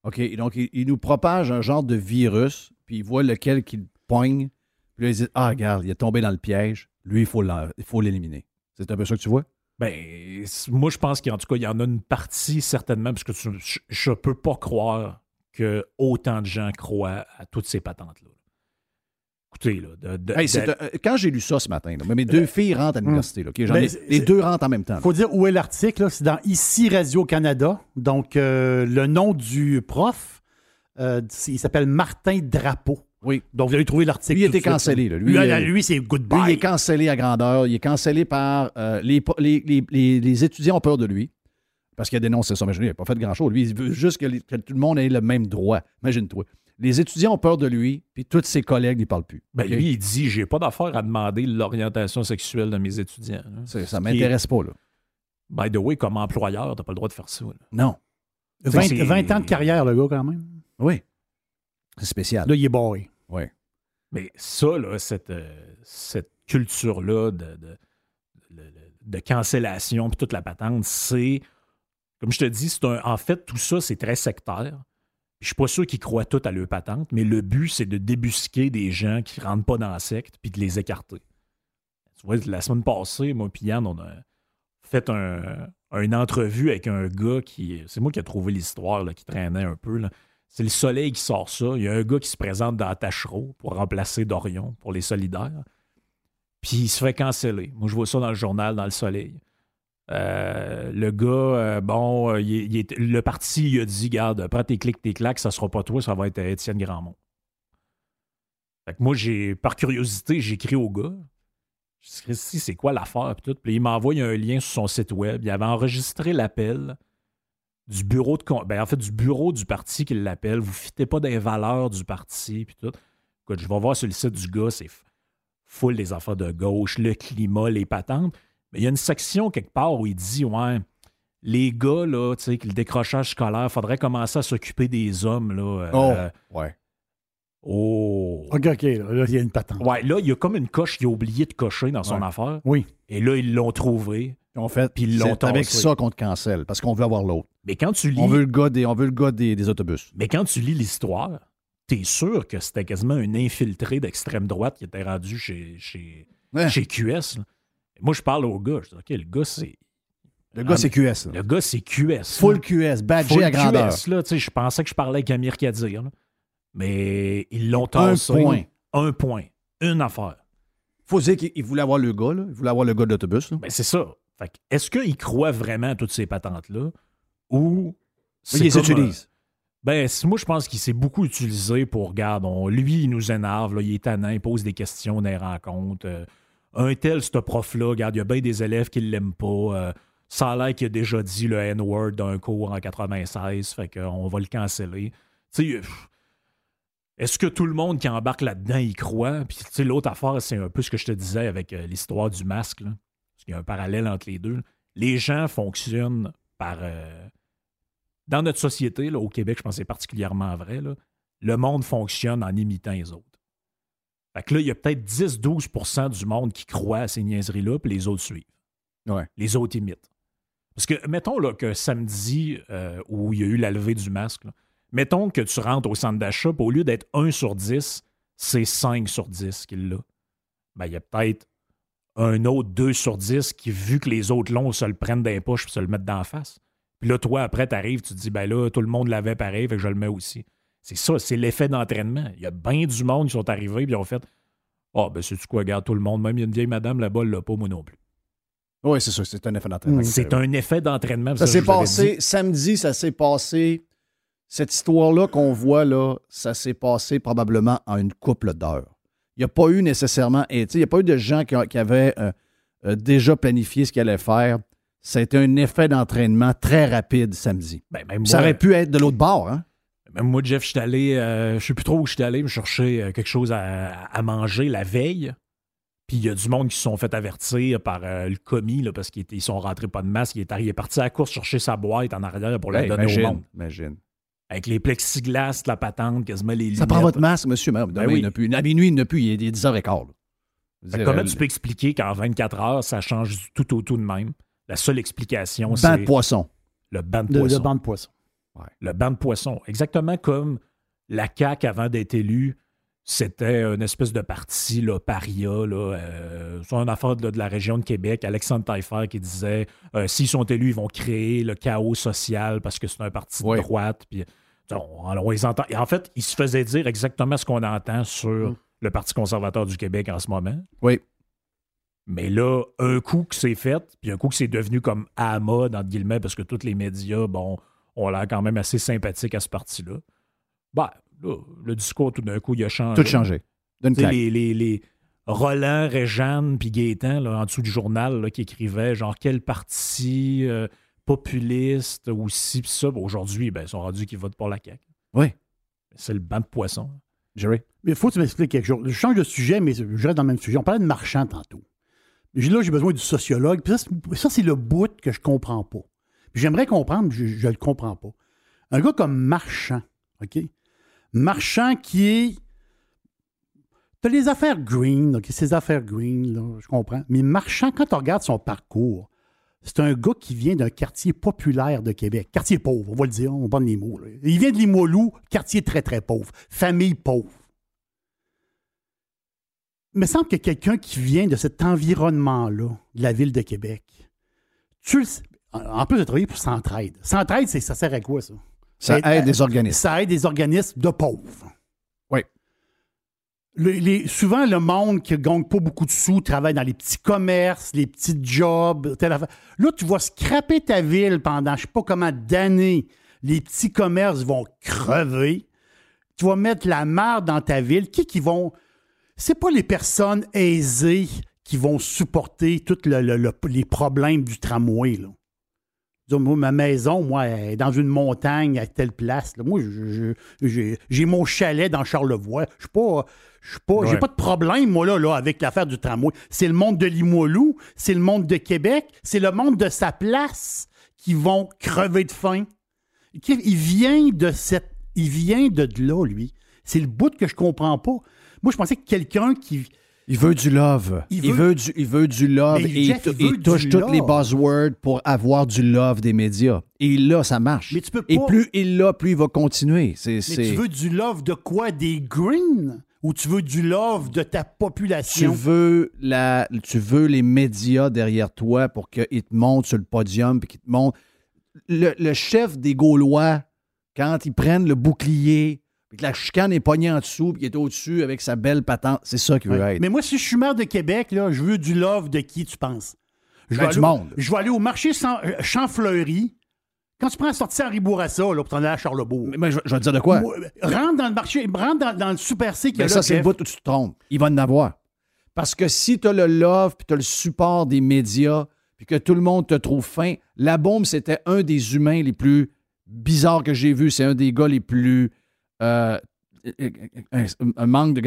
OK, donc il, nous propage un genre de virus, puis il voit lequel qu'il poigne, puis là, il dit Ah, regarde, il est tombé dans le piège, lui, il faut l'éliminer. C'est un peu ça que tu vois? Ben, moi, je pense qu'en tout cas, il y en a une partie certainement, parce que je ne peux pas croire que autant de gens croient à toutes ces patentes-là. Écoutez, là, quand j'ai lu ça ce matin, mes deux filles rentrent à l'université. Ben, les deux rentrent en même temps. Il faut dire où est l'article. C'est dans Ici Radio-Canada. Donc, euh, le nom du prof, euh, il s'appelle Martin Drapeau. Oui. Donc, vous allez trouver l'article. Lui, il était cancellé. Lui, lui, lui c'est goodbye. Lui, il est cancellé à grandeur. Il est cancellé par. Euh, les, les, les, étudiants ont peur de lui parce qu'il a dénoncé ça. Mais il n'a pas fait grand-chose. Lui, il veut juste que, que, tout le monde ait le même droit. Imagine-toi. Les étudiants ont peur de lui, puis tous ses collègues n'y parlent plus. Ben, Lui, il dit j'ai pas d'affaire à demander l'orientation sexuelle de mes étudiants. Ça ne m'intéresse pas. Là. By the way, comme employeur, tu pas le droit de faire ça. Non. 20, ans de carrière, le gars, quand même. Oui. C'est spécial. Là, il est barré. Oui. Mais ça, là, cette, euh, cette culture-là de, de, de, cancellation puis toute la patente, c'est, comme je te dis, c'est en fait, tout ça, c'est très sectaire. Je suis pas sûr qu'ils croient tout à leur patente, mais le but, c'est de débusquer des gens qui rentrent pas dans la secte puis de les écarter. Tu vois, la semaine passée, moi et Yann, on a fait un, une entrevue avec un gars qui. C'est moi qui ai trouvé l'histoire qui traînait un peu. C'est le soleil qui sort ça. Il y a un gars qui se présente dans Tachereau pour remplacer Dorion pour les solidaires. Puis il se fait canceller. Moi, je vois ça dans le journal, dans le soleil. Euh, le gars, euh, bon, euh, il, le parti il a dit Garde, prends tes clics, tes claques, ça sera pas toi, ça va être Étienne Grandmont. Fait que moi, j'ai, par curiosité, j'écris au gars. Je dis si c'est quoi l'affaire? Puis, tout. puis il m'envoie un lien sur son site web. Il avait enregistré l'appel du bureau de ben, en fait du bureau du parti qu'il l'appelle. Vous fitez pas des valeurs du parti puis tout. Écoute, je vais voir sur le site du gars, c'est full des affaires de gauche, le climat, les patentes. Mais il y a une section quelque part où il dit Ouais, les gars, là, tu sais, le décrochage scolaire, faudrait commencer à s'occuper des hommes, là. Euh, oh, ouais. Oh. OK, OK, là, il y a une patente. Ouais, là, il y a comme une coche qu'il a oublié de cocher dans son affaire. Oui. Et là, ils l'ont trouvé. En fait, puis ils l'ont avec ça qu'on te cancelle, parce qu'on veut avoir l'autre. Mais quand tu lis. On veut le gars des, on veut le gars des, autobus. Mais quand tu lis l'histoire, t'es sûr que c'était quasiment un infiltré d'extrême droite qui était rendu chez, chez, chez QS. Moi, je parle au gars. Je dis, OK, le gars, c'est. Le gars, c'est QS. Le gars, c'est QS. Full QS, badgé à grandeur. QS, là, je pensais que je parlais avec Amir Kadir. Mais ils l'ont tassé. Un point. Un point. Une affaire. faut dire qu'il voulait avoir le gars. Là. Il voulait avoir le gars de l'autobus. Ben, c'est ça. Est-ce qu'il croit vraiment à toutes ces patentes-là? Ou. Il les utilise. Ben, moi, je pense qu'il s'est beaucoup utilisé pour, regarde, lui, il nous énerve, là, il est tannant, il pose des questions dans les rencontres. Euh, un tel, ce prof-là, regarde, il y a bien des élèves qui ne l'aiment pas. Euh, ça a l'air qu'il a déjà dit le N-word d'un cours en 96, fait qu'on va le canceller. Tu est-ce que tout le monde qui embarque là-dedans y croit? Puis, l'autre affaire, c'est un peu ce que je te disais avec euh, l'histoire du masque, parce qu'il y a un parallèle entre les deux. Les gens fonctionnent par dans notre société, là, au Québec, je pense que c'est particulièrement vrai, le monde fonctionne en imitant les autres. Fait que là, il y a peut-être 10-12% du monde qui croit à ces niaiseries-là, puis les autres suivent. Ouais. Les autres imitent. Parce que, mettons là, que samedi, euh, où il y a eu la levée du masque, mettons que tu rentres au centre d'achat, au lieu d'être 1 sur 10, c'est 5 sur 10 qu'il l'a. Ben, il y a peut-être un autre 2 sur 10 qui, vu que les autres l'ont, se le prennent les poches et se le mettent d'en face. Puis là, toi, après, tu arrives, tu te dis, ben là, tout le monde l'avait pareil, fait que je le mets aussi. C'est ça, c'est l'effet d'entraînement. Il y a bien du monde qui sont arrivés, puis ils ont fait, ah, oh, ben c'est-tu quoi, regarde tout le monde, même il y a une vieille madame là-bas, elle l'a pas, moi non plus. Oui, c'est ça, c'est un effet d'entraînement. C'est un effet d'entraînement. Ça, s'est passé, samedi, ça s'est passé, cette histoire-là qu'on voit là, ça s'est passé probablement en une couple d'heures. Il n'y a pas eu nécessairement, il n'y a pas eu de gens qui, avaient euh, euh, déjà planifié ce qu'ils allaient faire. C'était un effet d'entraînement très rapide samedi. Ben, ça aurait pu être de l'autre bord, hein? Même moi, Jeff, je suis allé, euh, je sais plus trop où je suis allé me chercher euh, quelque chose à, manger la veille. Puis il y a du monde qui se sont fait avertir par euh, le commis là, parce qu'ils sont rentrés pas de masque. Il est, parti à la course chercher sa boîte en arrière pour la donner au monde. Imagine. Avec les plexiglas, la patente, quasiment les Ça prend votre masque, monsieur. Ben, oui. il n'a plus. À minuit, il n'a plus. Il est 10h15. comment tu peux expliquer qu'en 24 heures, ça change du tout au tout de même? La seule explication, c'est. Banc de poisson. Le banc de poisson. Le banc de poisson. Le banc de poisson. Exactement comme la CAQ, avant d'être élue, c'était une espèce de parti, là, paria, là, euh, une affaire de, la région de Québec. Alexandre Taillefer qui disait euh, s'ils sont élus, ils vont créer le chaos social parce que c'est un parti de droite. Puis, on, les entend. Et en fait, il se faisait dire exactement ce qu'on entend sur mm. le Parti conservateur du Québec en ce moment. Oui. Mais là, un coup que c'est fait, puis un coup que c'est devenu comme à mode, entre guillemets, parce que tous les médias, bon, ont l'air quand même assez sympathiques à ce parti-là. Bah, le discours, tout d'un coup, il a changé. Tout changé. Les, les, les, Roland, Réjeanne, puis Gaétan, là, en dessous du journal, là, qui écrivaient genre quel parti euh, populiste ou ci, pis ça. Aujourd'hui, ben, ils sont rendus qu'ils votent pour la CAQ. Oui. C'est le banc de poissons. Jerry? Mais il faut que tu m'expliques quelque chose. Je change de sujet, mais je reste dans le même sujet. On parlait de marchand tantôt. Là, j'ai besoin du sociologue. Puis ça, c'est le bout que je comprends pas. J'aimerais comprendre, je ne le comprends pas. Un gars comme Marchand, OK? Marchand qui est. Tu as les affaires green, OK? Ces affaires green, là, je comprends. Mais Marchand, quand tu regardes son parcours, c'est un gars qui vient d'un quartier populaire de Québec. Quartier pauvre, on va le dire, on donne les mots. Il vient de Limoilou, quartier très, très pauvre. Famille pauvre il me semble que quelqu'un qui vient de cet environnement-là, de la ville de Québec, tu en plus de travailler pour Centraide. Centraide, ça sert à quoi, ça? Ça aide, des organismes. Ça aide des organismes de pauvres. Oui. souvent, le monde qui ne gagne pas beaucoup de sous travaille dans les petits commerces, les petits jobs. Là, tu vas scraper ta ville pendant je ne sais pas comment d'années. Les petits commerces vont crever. Tu vas mettre la merde dans ta ville. Qui qui vont c'est pas les personnes aisées qui vont supporter tous les problèmes du tramway. Ma maison, moi, est dans une montagne à telle place. Moi, j'ai mon chalet dans Charlevoix. Je suis pas. Je pas, j'ai pas de problème, moi, là, là avec l'affaire du tramway. C'est le monde de Limoilou, c'est le monde de Québec, c'est le monde de sa place qui vont crever de faim. Il vient de cette. Il vient de là, lui. C'est le bout que je comprends pas. Moi, je pensais que quelqu'un qui il veut du love. Il veut, du, il veut du love et il, touche toutes les buzzwords pour avoir du love des médias. Et là, ça marche. Mais tu peux Et plus il l'a, plus il va continuer. Mais tu veux du love de quoi? Des greens? Ou tu veux du love de ta population? Tu veux, la, tu veux les médias derrière toi pour qu'ils te montent sur le podium et qu'ils te montrent. Le, le chef des Gaulois, quand ils prennent le bouclier, puis que la chicane est pognée en dessous, puis qu'il est au-dessus avec sa belle patente. C'est ça qu'il veut être. Mais moi, si je suis maire de Québec, là, je veux du love de qui tu penses? Je ben, du monde. je vais aller au marché euh, Champfleury. Quand tu prends la sortie à Ribourassa, là, pour t'en aller à Charlebourg. Mais, je, vais te dire de quoi? rentre dans le marché, rentre dans, le Super C qui Mais ça, c'est le bout où tu te trompes. Il va en avoir. Parce que si tu as le love, puis tu as le support des médias, puis que tout le monde te trouve fin, la bombe, c'était un des humains les plus bizarres que j'ai vus. C'est un des gars les plus euh, un, manque de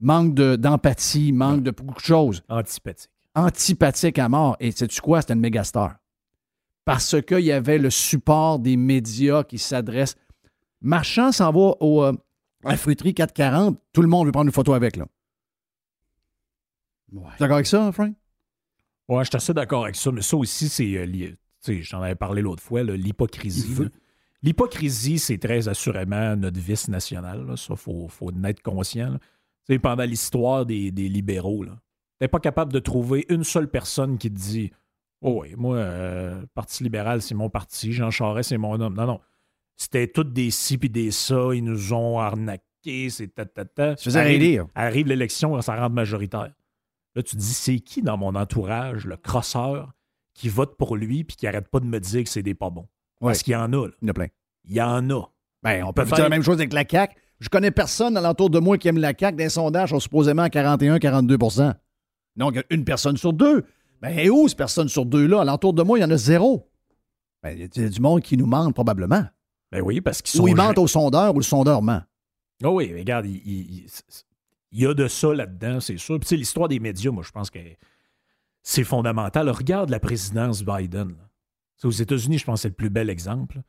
manque d'empathie, manque de beaucoup de choses. Antipathique. Antipathique à mort. Et sais-tu quoi? C'était une méga star. Parce qu'il y avait le support des médias qui s'adressent. Marchand s'en va au, euh, à la fruiterie 440. Tout le monde veut prendre une photo avec. là. Ouais. d'accord avec ça, Frank? Ouais, je suis assez d'accord avec ça, mais ça aussi, c'est euh. J'en avais parlé l'autre fois, l'hypocrisie. L'hypocrisie, c'est très assurément notre vice national. Ça, il faut, en être conscient. Pendant l'histoire des, libéraux, tu n'es pas capable de trouver une seule personne qui te dit Oh oui, moi, euh, Parti libéral, c'est mon parti, Jean Charest, c'est mon homme. Non, non. C'était toutes des ci puis des ça, ils nous ont arnaqués, c'est ta ta ta. arrive, arrive l'élection, ça rentre majoritaire. Là, tu te dis C'est qui dans mon entourage, le crosseur, qui vote pour lui puis qui arrête pas de me dire que c'est des pas bons? Parce qu'il y en a. Là. Il y en a plein. Il y en a. Ben, on peut faire la même chose avec la CAQ. Je connais personne alentour de moi qui aime la CAQ. Des sondages sont supposément à 41-42% Donc, une personne sur deux. Ben, et où, cette personne sur deux-là? Alentour de moi, il y en a zéro. Ben, il y a du monde qui nous ment, probablement. Ben oui, parce qu'ils sont. Ou ils mentent au sondeur ou le sondeur ment. Oh oui, regarde, il, y a de ça là-dedans, c'est sûr. Puis, l'histoire des médias, moi, je pense que c'est fondamental. regarde la présidence Biden. Aux États-Unis, je pense que c'est le plus bel exemple.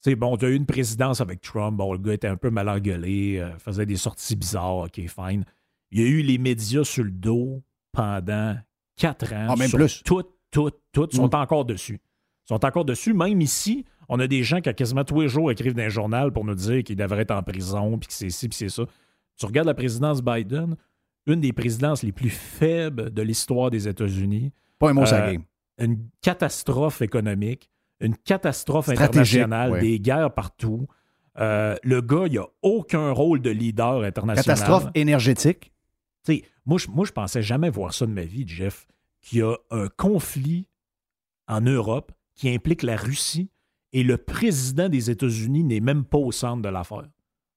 C'est bon, tu as eu une présidence avec Trump. Bon, le gars était un peu mal engueulé, euh, faisait des sorties bizarres. OK, fine. Il y a eu les médias sur le dos pendant quatre ans. Ah, même plus. Toutes, toutes, toutes sont mm. encore dessus. sont encore dessus. Même ici, on a des gens qui, quasiment tous les jours, écrivent dans un journal pour nous dire qu'ils devraient être en prison, puis que c'est ci, puis c'est ça. Tu regardes la présidence Biden, une des présidences les plus faibles de l'histoire des États-Unis. Pas un mot, euh, Une catastrophe économique une catastrophe internationale, des guerres partout. Euh, le gars, il a aucun rôle de leader international. Catastrophe énergétique? moi, je, moi, je pensais jamais voir ça de ma vie, Jeff, qu'il y a un conflit en Europe qui implique la Russie et le président des États-Unis n'est même pas au centre de l'affaire.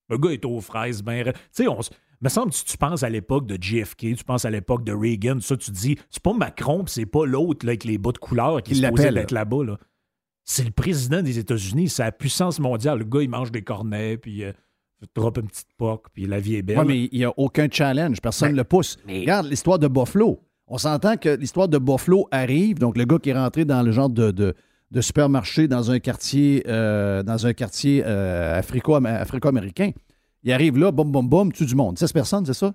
Le gars est aux fraises, ben. Tu sais, on me semble que tu, penses à l'époque de JFK, tu penses à l'époque de Reagan, ça, tu dis, c'est pas Macron, c'est pas l'autre avec les bas de couleur qui se posait d'être là-bas. Là c'est le président des États-Unis, c'est la puissance mondiale. Le gars, il mange des cornets, puis euh, il drop une petite poque, puis la vie est belle. Oui, mais il n'y a aucun challenge. Personne ne ben, le pousse. Regarde l'histoire de Buffalo. On s'entend que l'histoire de Buffalo arrive, donc le gars qui est rentré dans le genre de, de, supermarché dans un quartier, euh, dans un quartier euh, africo-américain. Il arrive là, boum, boum, boum, tue du monde. 16 personnes, c'est ça?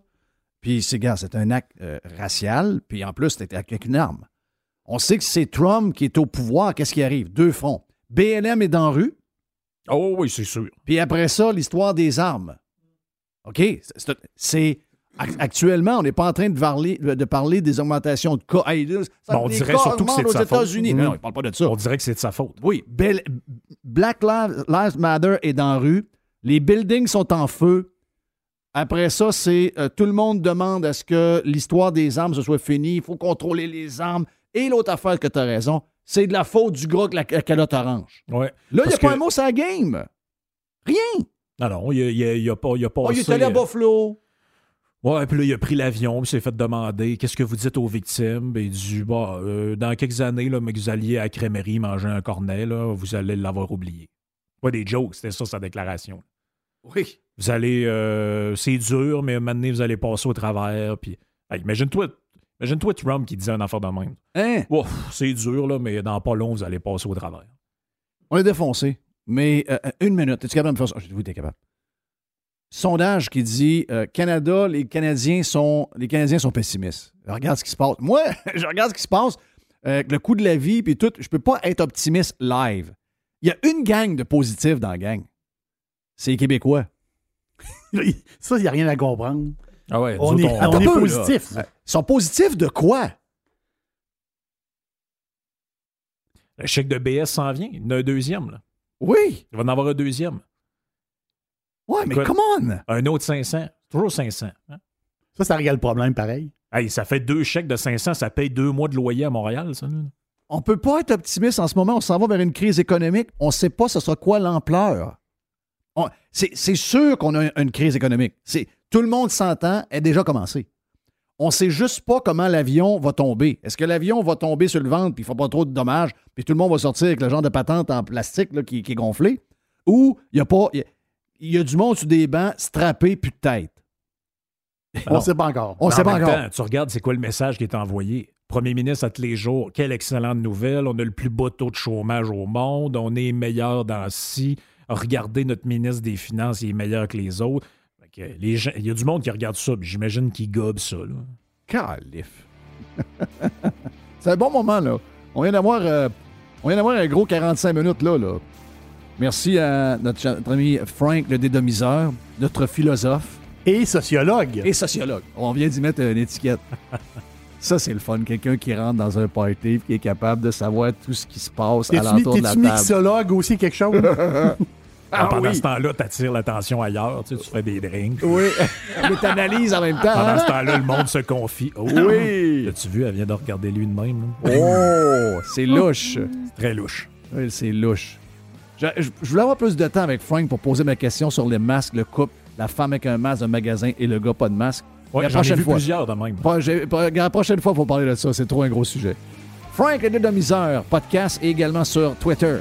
Puis, c'est, gars, c'est un acte racial, puis en plus, c'était avec une arme. On sait que c'est Trump qui est au pouvoir. Qu'est-ce qui arrive? Deux fronts. BLM est dans rue. Oh oui, c'est sûr. Puis après ça, l'histoire des armes. OK? C'est. Actuellement, on n'est pas en train de parler, de parler des augmentations de cas. on dirait surtout que c'est de sa faute. Non, parle pas de ça. On dirait que c'est de sa faute. Oui. Black Lives Matter est dans la rue. Les buildings sont en feu. Après ça, c'est euh, tout le monde demande à ce que l'histoire des armes se soit finie. Il faut contrôler les armes. Et l'autre affaire que tu as raison, c'est de la faute du gros avec la, calotte orange. Ouais. Là, il n'y a pas un mot sur la game. Rien. Non, non, il n'y a, pas. Y a pas oh, il est allé à Buffalo. Ouais, puis là, il a pris l'avion, puis s'est fait demander qu'est-ce que vous dites aux victimes? Ben, il dit bah, euh, dans quelques années, là, mais que vous alliez à la crèmerie manger un cornet, là, vous allez l'avoir oublié. Pas des jokes, c'était ça sa déclaration. Oui. Vous allez. euh, c'est dur, mais maintenant, vous allez passer au travers. Puis, Hey, imagine-toi. Imagine-toi Trump qui disait un affaire de même. Hein? Ouf, c'est dur, là, mais dans pas long, vous allez passer au travers. On est défoncé. Mais euh, une minute. Es-tu capable de me faire ça? Oui, t'es capable. Sondage qui dit euh, Canada, les Canadiens sont les Canadiens sont pessimistes. Je regarde ce qui se passe. Moi, je regarde ce qui se passe. euh, le coût de la vie puis tout. Je peux pas être optimiste live. Il y a une gang de positifs dans la gang. C'est les Québécois. Ça, il n'y a rien à comprendre. Ah ouais, On est, autres, on- on Attends est un peu, positif. là. Ils sont positifs de quoi? Le chèque de BS s'en vient. Il y en a un deuxième. Là. Oui. Il va en avoir un deuxième. Ouais, mais come on! Un autre 500. Toujours 500. hein? Ça, ça règle le problème pareil. Hey, ça fait deux chèques de 500. Ça paye deux mois de loyer à Montréal, ça. là. On peut pas être optimiste en ce moment. On s'en va vers une crise économique. On ne sait pas ce sera quoi l'ampleur. C'est sûr qu'on a une crise économique. C'est- Tout le monde s'entend, elle a déjà commencé. On sait juste pas comment l'avion va tomber. Est-ce que l'avion va tomber sur le ventre puis il ne faut pas trop de dommages puis tout le monde va sortir avec le genre de patente en plastique là, qui, qui est gonflé? Ou il y a pas... Il y a, il y a du monde sur des bancs strappés puis de tête? On ne sait pas encore. On Mais sait pas encore. temps, tu regardes, c'est quoi le message qui est envoyé? Premier ministre à tous les jours, quelle excellente nouvelle. On a le plus bas taux de chômage au monde. On est meilleur dans ci. Regardez notre ministre des Finances, il est meilleur que les autres. Fait que les gens- Il y a du monde qui regarde ça, puis j'imagine qu'ils gobent ça. Là. Calif. C'est un bon moment, là. On vient d'avoir euh, on vient d'avoir un gros 45 minutes, là, là. Merci à notre, notre ami Frank, le dédomiseur, notre philosophe Et sociologue. et sociologue. On vient d'y mettre une étiquette. Ça, c'est le fun. Quelqu'un qui rentre dans un party et qui est capable de savoir tout ce qui se passe T'es-tu alentour de la t'es-tu table. mixologue aussi, quelque chose? Ah pendant oui. ce temps-là, tu attires l'attention ailleurs. Tu, sais, tu fais des drinks. Oui, mais t'analyses en même temps. Pendant hein? ce temps-là, le monde se confie. Oh, Oui. As-tu vu, elle vient de regarder lui de même. là. Oh, c'est louche. C'est très louche. Oui, c'est louche. Je, je- je voulais avoir plus de temps avec Frank pour poser ma question sur les masques, le couple, la femme avec un masque de magasin et le gars pas de masque. Ouais, la ai prochaine vu fois. plusieurs de même. La prochaine fois, il faut parler de ça. C'est trop un gros sujet. Frank le dédomiseur, podcast et également sur Twitter.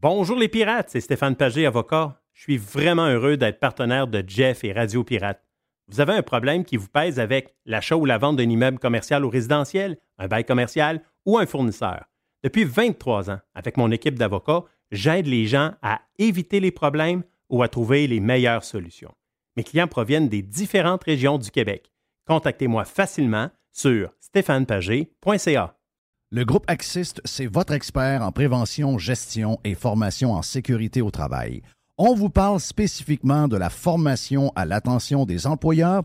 Bonjour les pirates, c'est Stéphane Pagé, avocat. Je suis vraiment heureux d'être partenaire de Jeff et Radio Pirate. Vous avez un problème qui vous pèse avec l'achat ou la vente d'un immeuble commercial ou résidentiel, un bail commercial ou un fournisseur. Depuis 23 ans, avec mon équipe d'avocats, j'aide les gens à éviter les problèmes ou à trouver les meilleures solutions. Mes clients proviennent des différentes régions du Québec. Contactez-moi facilement sur stéphanepagé.ca. Le groupe Axist, c'est votre expert en prévention, gestion et formation en sécurité au travail. On vous parle spécifiquement de la formation à l'attention des employeurs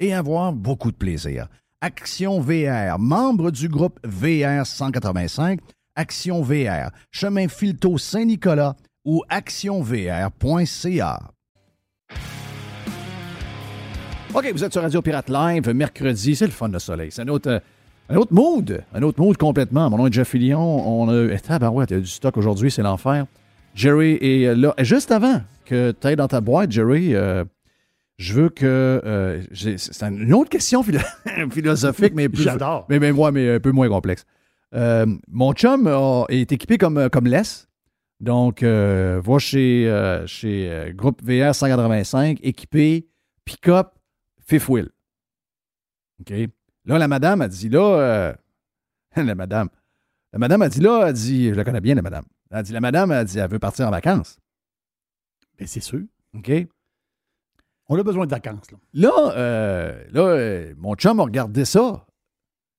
et avoir beaucoup de plaisir. Action VR, membre du groupe VR 185, Action VR, chemin Filto Saint-Nicolas ou actionvr.ca. OK, vous êtes sur Radio Pirate Live, mercredi, c'est le fun de soleil. C'est un autre, euh, un autre mood, un autre mood complètement. Mon nom est Jeff Fillion, on a... Eh, tabarouette, il y a du stock aujourd'hui, c'est l'enfer. Jerry est là. Et juste avant que tu ailles dans ta boîte, Jerry, euh, je veux que. euh, c'est une autre question philo- philosophique, mais plus. J'adore. Mais, mais, ouais, mais un peu moins complexe. Euh, mon chum a- est équipé comme, comme Les. Donc, euh, va chez, euh, chez euh, Groupe VR 185, équipé pick-up fifth wheel. OK? Là, la madame a dit, là, euh, la madame, la madame a dit, là, elle dit, je la connais bien, la madame. Elle a dit, la madame, a dit, elle veut partir en vacances. Ben, c'est sûr. OK? On a besoin de vacances. Là. Là, euh, là euh, mon chum a regardé ça,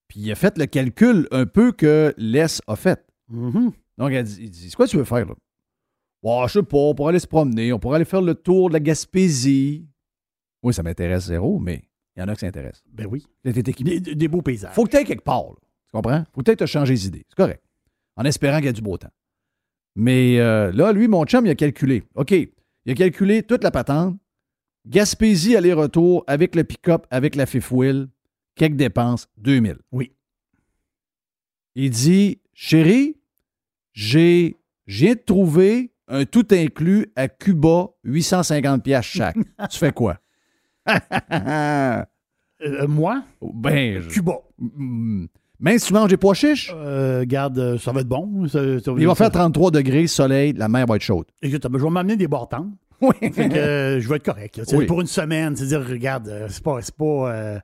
puis il a fait le calcul un peu que Les a fait. Mm-hmm. Donc, dit, il dit, c'est quoi tu veux faire, là? Bon, je sais pas, on pourrait aller se promener, on pourrait aller faire le tour de la Gaspésie. Oui, ça m'intéresse zéro, mais il y en a qui s'intéressent. Ben oui. Des, des beaux paysages. Faut que tu ailles quelque part, là. Tu comprends? Faut peut-être te changer d'idée. C'est correct. En espérant qu'il y a du beau temps. Mais euh, là, lui, mon chum, il a calculé. OK. Il a calculé toute la patente. Gaspésie aller-retour avec le pick-up, avec la fifth wheel, quelques dépenses, 2000. Oui. Il dit Chérie, j'ai, de trouver un tout inclus à Cuba, 850 pièces chaque. tu fais quoi? Euh, moi? Ben, je- Cuba. Mm, Même si tu manges des pois chiches, Euh, garde, euh, ça va être bon. Ça- ça- il va ça- faire 33 degrés, soleil, la mer va être chaude. Écoute, je vais m'amener des bartends. Oui. Fait que euh, je vais être correct. là. Oui. Pour une semaine, c'est-à-dire, regarde, euh, c'est pas, c'est pas, euh,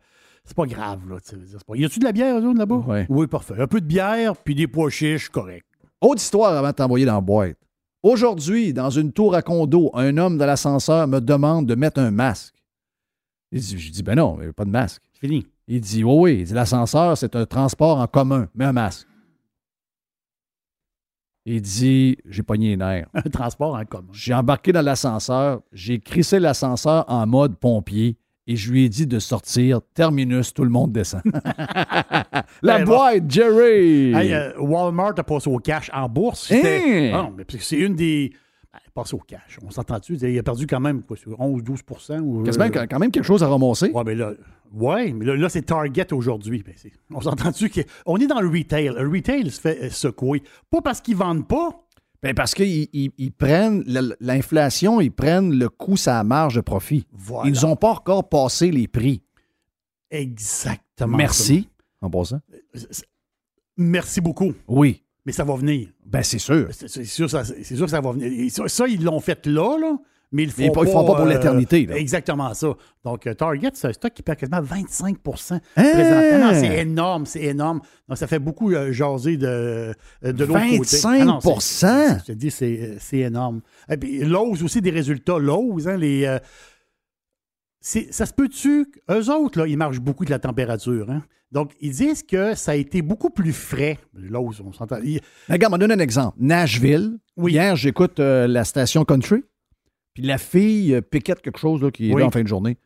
c'est pas grave. Là, pas- Y a-tu de la bière, eux là-bas? Oui. Oui, parfait. Un peu de bière, puis des pois chiches, correct. Autre histoire avant de t'envoyer dans la boîte. Aujourd'hui, dans une tour à condo, un homme de l'ascenseur me demande de mettre un masque. Il dit, je dis, ben non, il n'y a pas de masque. Fini. Il dit, oui, oui. Il dit, l'ascenseur, c'est un transport en commun. Mets un masque. Il dit, j'ai pogné les nerfs. Un transport en commun. J'ai embarqué dans l'ascenseur, j'ai crissé l'ascenseur en mode pompier et je lui ai dit de sortir. Terminus, tout le monde descend. La Ben, boîte, Jerry! Hey, euh, Walmart a passé au cash en bourse. Hein? Ah c'est une des. Passé au cash. On s'entend-tu? Il a perdu quand même quoi, sur 11-12% ou, Quasiment, euh, quand même quelque chose à ramasser. Ouais, mais là, ouais, mais là, là, c'est Target aujourd'hui. Ben, on s'entend-tu qu'on est dans le retail. Le retail se fait euh, secouer. Pas parce qu'ils vendent pas. Ben parce qu'ils ils- ils prennent l'inflation, ils prennent le coût sa marge de profit. Voilà. Ils n'ont pas encore passé les prix. Exactement. Merci. En passant. C'est- Merci beaucoup. Oui. Mais ça va venir. Ben c'est sûr. C'est sûr, ça- sûr que ça va venir. Ça, ça, ils l'ont fait là, là. Mais ils le font pas- ils font pas pour euh, l'éternité. Exactement ça. Donc, euh, Target, c'est un stock qui perd quasiment 25% Hein? présentement. C'est énorme, c'est énorme. Donc, ça fait beaucoup euh, jaser de, euh, de l'autre côté. 25 Ah non, c'est- Je te dis, c'est énorme. Et puis, Lowe's aussi, des résultats. Lowe's, hein, les... ça se peut-tu? Eux autres, là, ils marchent beaucoup de la température. hein? Donc, ils disent que ça a été beaucoup plus frais. Lowe's, on s'entend. Regarde, on donne un exemple. Nashville. Hier, j'écoute euh, la station country. Puis la fille euh, piquette quelque chose là, qui est Oui. là en fin de journée,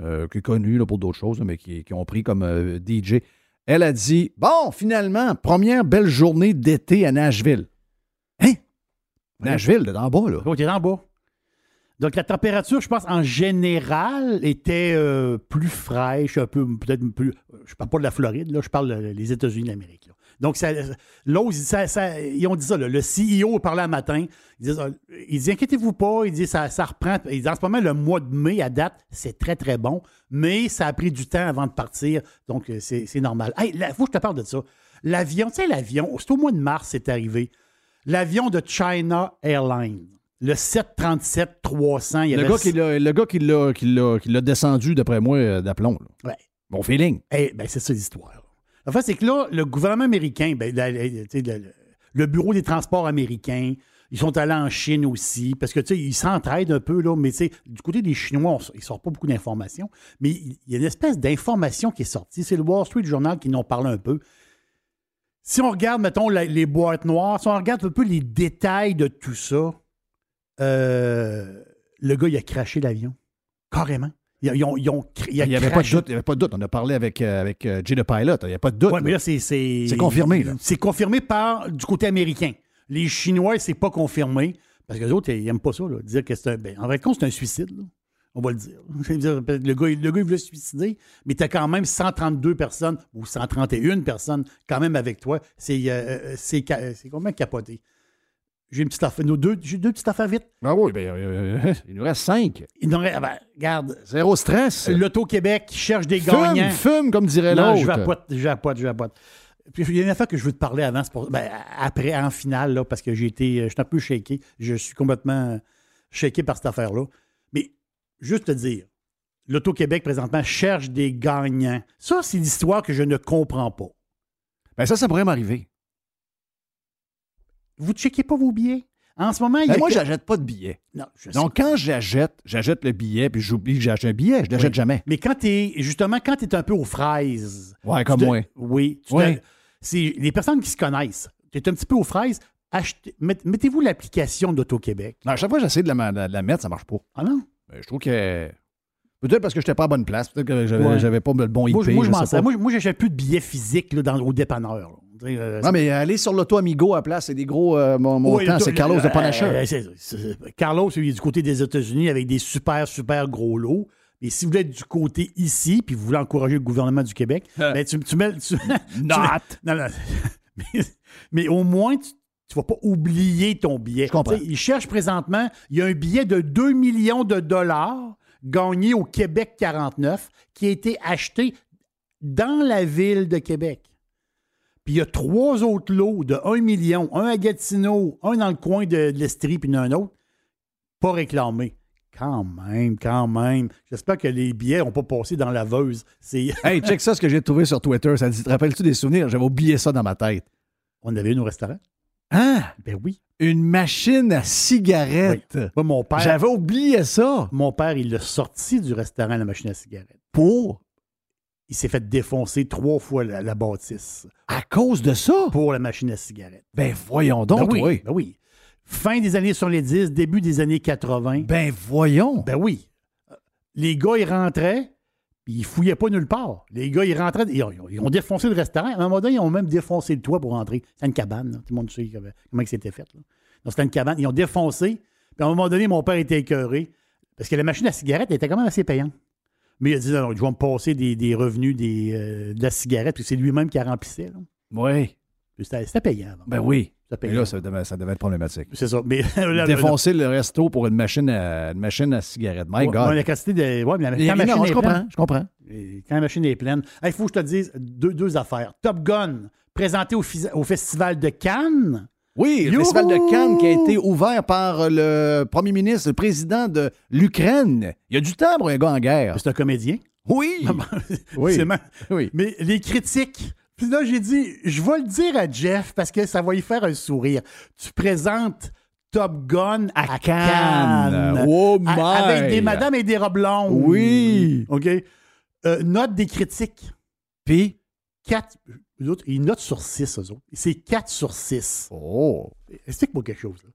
euh, qui est connue là, pour d'autres choses, là, mais qui, qui ont pris comme DJ. Elle a dit Bon, finalement, première belle journée d'été à Nashville. Hein? Nashville, là, d'en bas, là. Il est en bas. Donc, la température, je pense, en général, était euh, plus fraîche, un peu, peut-être plus. Je parle pas de la Floride, je parle des États-Unis d'Amérique. Donc, ça, ils ont dit ça, le CEO parlé un matin. Il dit, il dit inquiétez-vous pas, il dit ça, reprend. Il dit en ce moment, le mois de mai à date, c'est très, très bon, mais ça a pris du temps avant de partir, donc euh, c'est normal. Il faut que je te parle de ça. L'avion, tu sais, l'avion, c'est au mois de mars, c'est arrivé. L'avion de China Airlines, le 737-300, il y Le avait gars, qui l'a, le gars qui l'a, qui l'a- qui l'a descendu, d'après moi, euh, d'aplomb. là. Ouais. Mon feeling. Eh, ben, c'est ça l'histoire. En fait, c'est que là, le gouvernement américain, ben, la- la- le, Bureau des transports américains, ils sont allés en Chine aussi, parce que tu sais, ils s'entraident un peu, là, mais tu sais, du côté des Chinois, on ils ne sortent pas beaucoup d'informations, mais il y a une espèce d'information qui est sortie. C'est le Wall Street Journal qui nous en parle un peu. Si on regarde, mettons, la- les boîtes noires, si on regarde un peu les détails de tout ça, euh, le gars, il a craché l'avion. Carrément. Ils, ont, ils ont, il n'y avait, pas de doute, il avait pas de doute. On a parlé avec, euh, avec euh, Jay the Pilot. Il n'y a pas de doute. Oui, mais là, c'est. C'est confirmé. C'est confirmé par du côté américain. Les Chinois, c'est pas confirmé. Parce que les autres, ils n'aiment pas ça. Là, dire que c'est un. Ben, en vrai, c'est un suicide. Là. On va le dire. Le gars, le gars, il voulait se suicider, mais tu as quand même 132 personnes ou 131 personnes quand même avec toi. C'est euh, c'est combien capoté? J'ai une petite affaire. Nos deux, j'ai deux petites affaires vite. Ah oui, ben, euh, il nous reste cinq. Il nous reste, ben, regarde. Zéro stress. L'Auto-Québec cherche des fume, gagnants. Fume, comme dirait l'autre. je vapote, je vapote, je vapote. Puis il y a une affaire que je veux te parler avant, pour, ben, après, en finale, là, parce que j'ai été, je suis un peu shaké. Je suis complètement shaké par cette affaire-là. Mais juste te dire, l'Auto-Québec, présentement, cherche des gagnants. Ça, c'est l'histoire que je ne comprends pas. Ben ça, ça pourrait m'arriver. Vous ne checkez pas vos billets? En ce moment, il y ben a moi, que- je n'achète pas de billets. Non, je sais. Donc, quand j'achète, j'achète le billet, puis j'oublie que j'ai acheté un billet. Je l'achète Oui. jamais. Mais quand tu es, justement, quand tu es un peu aux fraises. Ouais, comme te- moi. Oui. te- Ouais. C'est les personnes qui se connaissent. Tu es un petit peu aux fraises. achetez- Mettez-vous l'application d'Auto-Québec. Non, à chaque fois que j'essaie de la, de la mettre, ça marche pas. Ah non? Ben, je trouve que. Peut-être parce que je n'étais pas à bonne place. Peut-être que j'avais Ouais. pas le bon IP. Moi, je- moi, je m'en moi, j'achète plus de billets physiques là, dans, au dépanneur. là. On dirait, euh, Non, mais aller sur l'auto Amigo à la place, c'est des gros euh, montants. Oui, c'est Carlos de euh, Panacher. euh, c'est- c'est- Carlos, il est du côté des États-Unis avec des super, super gros lots. Et si vous voulez être du côté ici, puis vous voulez encourager le gouvernement du Québec, ben, tu, tu mets. tu- tu Not. mets- non, non. mais, mais au moins, tu ne vas pas oublier ton billet. Je comprends. Ils cherchent présentement, il y a un billet de 2 millions de dollars gagné au Québec 49 qui a été acheté dans la ville de Québec. Puis il y a trois autres lots de 1 million, un à Gatineau, un dans le coin de, de l'Estrie, puis un autre, pas réclamés. Quand même, quand même. J'espère que les billets n'ont pas passé dans la veuse. Hey, check ça, ce que j'ai trouvé sur Twitter. Ça dit, te rappelles-tu des souvenirs? J'avais oublié ça dans ma tête. On avait une au restaurant? Hein? Ben oui. Une machine à cigarettes. Moi, mon père, J'avais oublié ça. mon père, il l'a sorti du restaurant, la machine à cigarette. Pour? Il s'est fait défoncer trois fois la, la bâtisse À cause de ça? pour la machine à cigarette. Ben voyons donc, ben oui, oui. ben oui. Fin des années 70, début des années 80. Ben voyons. Ben oui. Les gars, ils rentraient, puis ils fouillaient pas nulle part. Les gars, ils rentraient, ils ont, ils ont défoncé le restaurant. À un moment donné, ils ont même défoncé le toit pour rentrer. C'était une cabane, là. tout le monde sait comment c'était fait. là. Donc, c'était une cabane. Ils ont défoncé. Puis à un moment donné, mon père était écœuré. Parce que la machine à cigarette elle était quand même assez payante. Mais il a dit, non, non, je vais me passer des, des revenus des, euh, de la cigarette. Puis c'est lui-même qui la remplissait. là. Oui. C'était payant. Ben oui. Mais là, ça devait, ça devait être problématique. C'est ça. Mais là, Défoncer le resto pour une machine à, une machine à cigarettes. My Ouais, God. la quantité de. Ouais, mais la, quand non, machine je comprends, pleine- je comprends. Et quand la machine est pleine. Il faut que je te dise deux, deux affaires. Top Gun, présenté au, au Festival de Cannes. Oui, le festival de Cannes qui a été ouvert par le premier ministre, le président de l'Ukraine. Il y a du temps pour un gars en guerre. C'est un comédien? Oui. Ma- Oui. Mais les critiques. Puis là, j'ai dit, je vais le dire à Jeff parce que ça va lui faire un sourire. Tu présentes Top Gun à, Cannes. Cannes. Oh my. Avec des madames et des robes blondes. Oui. OK? Euh, note des critiques. Puis, 4. Eux autres, ils notent sur 6, eux autres. C'est 4 sur 6. oh. Explique-moi quelque chose. Là.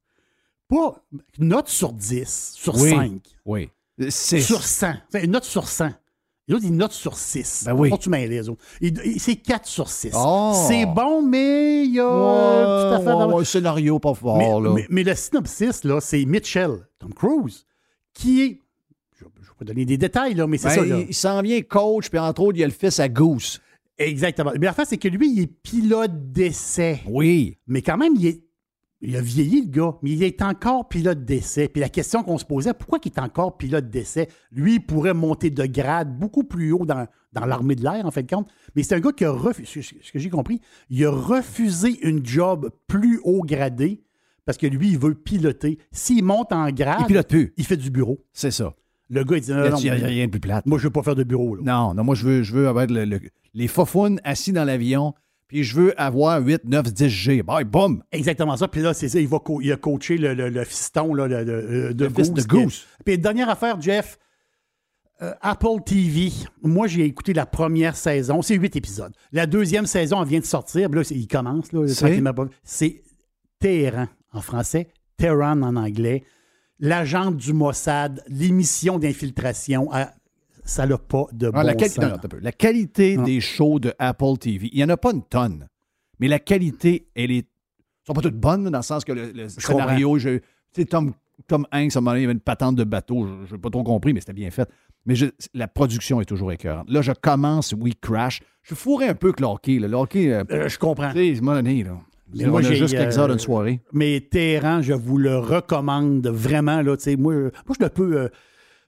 Pas note sur 10, sur Oui. 5, Oui. C'est sur 100. C'est une note sur 100. Les autres, ils notent sur 6. Ben oui. Tu les autres. C'est 4 sur 6. Oh. C'est bon, mais il y a une petite affaire dans- un scénario pas fort, mais, là. mais- mais le synopsis, là, c'est Mitchell, Tom Cruise, qui est. Je ne vais pas donner des détails, là, mais c'est Ben, ça. Là. il il s'en vient coach, puis entre autres, il y a le fils à Goose. Exactement. Mais la fin, c'est que lui, il est pilote d'essai. Oui. Mais quand même, il, est- il a vieilli, le gars, mais il est encore pilote d'essai. Puis la question qu'on se posait, pourquoi il est encore pilote d'essai? Lui, il pourrait monter de grade beaucoup plus haut dans, dans l'armée de l'air, en fait de compte. Mais c'est un gars qui a refusé, ce ce que j'ai compris, il a refusé une job plus haut gradé parce que lui, il veut piloter. S'il monte en grade, Il pilote plus. il fait du bureau. C'est ça. Le gars, il dit, non, non, il y a rien de plus plate. moi, je veux pas faire de bureau. là. Non, non, moi, je veux, je veux avoir le- le- les fofounes assis dans l'avion, puis je veux avoir 8, 9, 10 G. Bye, boum! Exactement ça. Puis là, c'est ça, il, va il a coaché le, le- fiston là, le- le- de, est- Goose. Puis dernière affaire, Jeff, euh, Apple TV. Moi, j'ai écouté la première saison. C'est huit épisodes. La deuxième saison, elle vient de sortir. Puis Là, il commence. Là, C'est? C'est Téhéran en français, Tehran en anglais. L'agent du Mossad, l'émission d'infiltration. à- ça n'a pas de Ah, bon la, quali- sens. non, attends un peu. La qualité des shows de Apple TV, il n'y en a pas une tonne, mais la qualité, elle est. sont pas toutes bonnes, dans le sens que le, le scénario, je, tu sais, Tom, Tom Hanks, à un moment donné, il y avait une patente de bateau, je n'ai pas trop compris, mais c'était bien fait. Mais je- la production est toujours écœurante. Là, je commence We Crash. Je suis fourré un peu que le hockey. là. Le hockey, euh, Euh, je comprends. là. Mais on moi, a j'ai, juste quelques heures euh, d'une soirée. Mais Téhéran, je vous le recommande vraiment. Là, tu sais, moi, euh, moi, je ne peux. euh,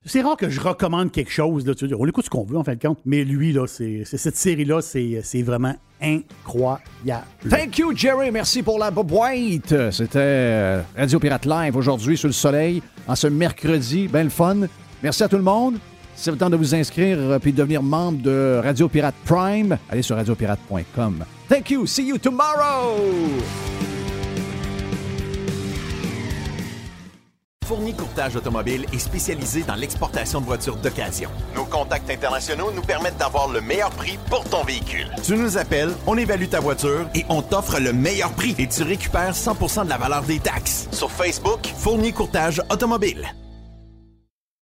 c'est rare que je recommande quelque chose. Là, tu sais, on écoute ce qu'on veut, en fin de compte. Mais lui, là, c'est, c'est- cette série-là, c'est, c'est vraiment incroyable. Thank you, Jerry. Merci pour la boîte. C'était Radio Pirate Live aujourd'hui sur le soleil, en ce mercredi. Ben le fun. Merci à tout le monde. C'est le temps de vous inscrire euh, puis de devenir membre de Radio Pirate Prime, allez sur radiopirate.com. Thank you. See you tomorrow. Fournier Courtage Automobile est spécialisé dans l'exportation de voitures d'occasion. Nos contacts internationaux nous permettent d'avoir le meilleur prix pour ton véhicule. Tu nous appelles, on évalue ta voiture et on t'offre le meilleur prix et tu récupères 100% de la valeur des taxes. Sur Facebook, Fournier Courtage Automobile.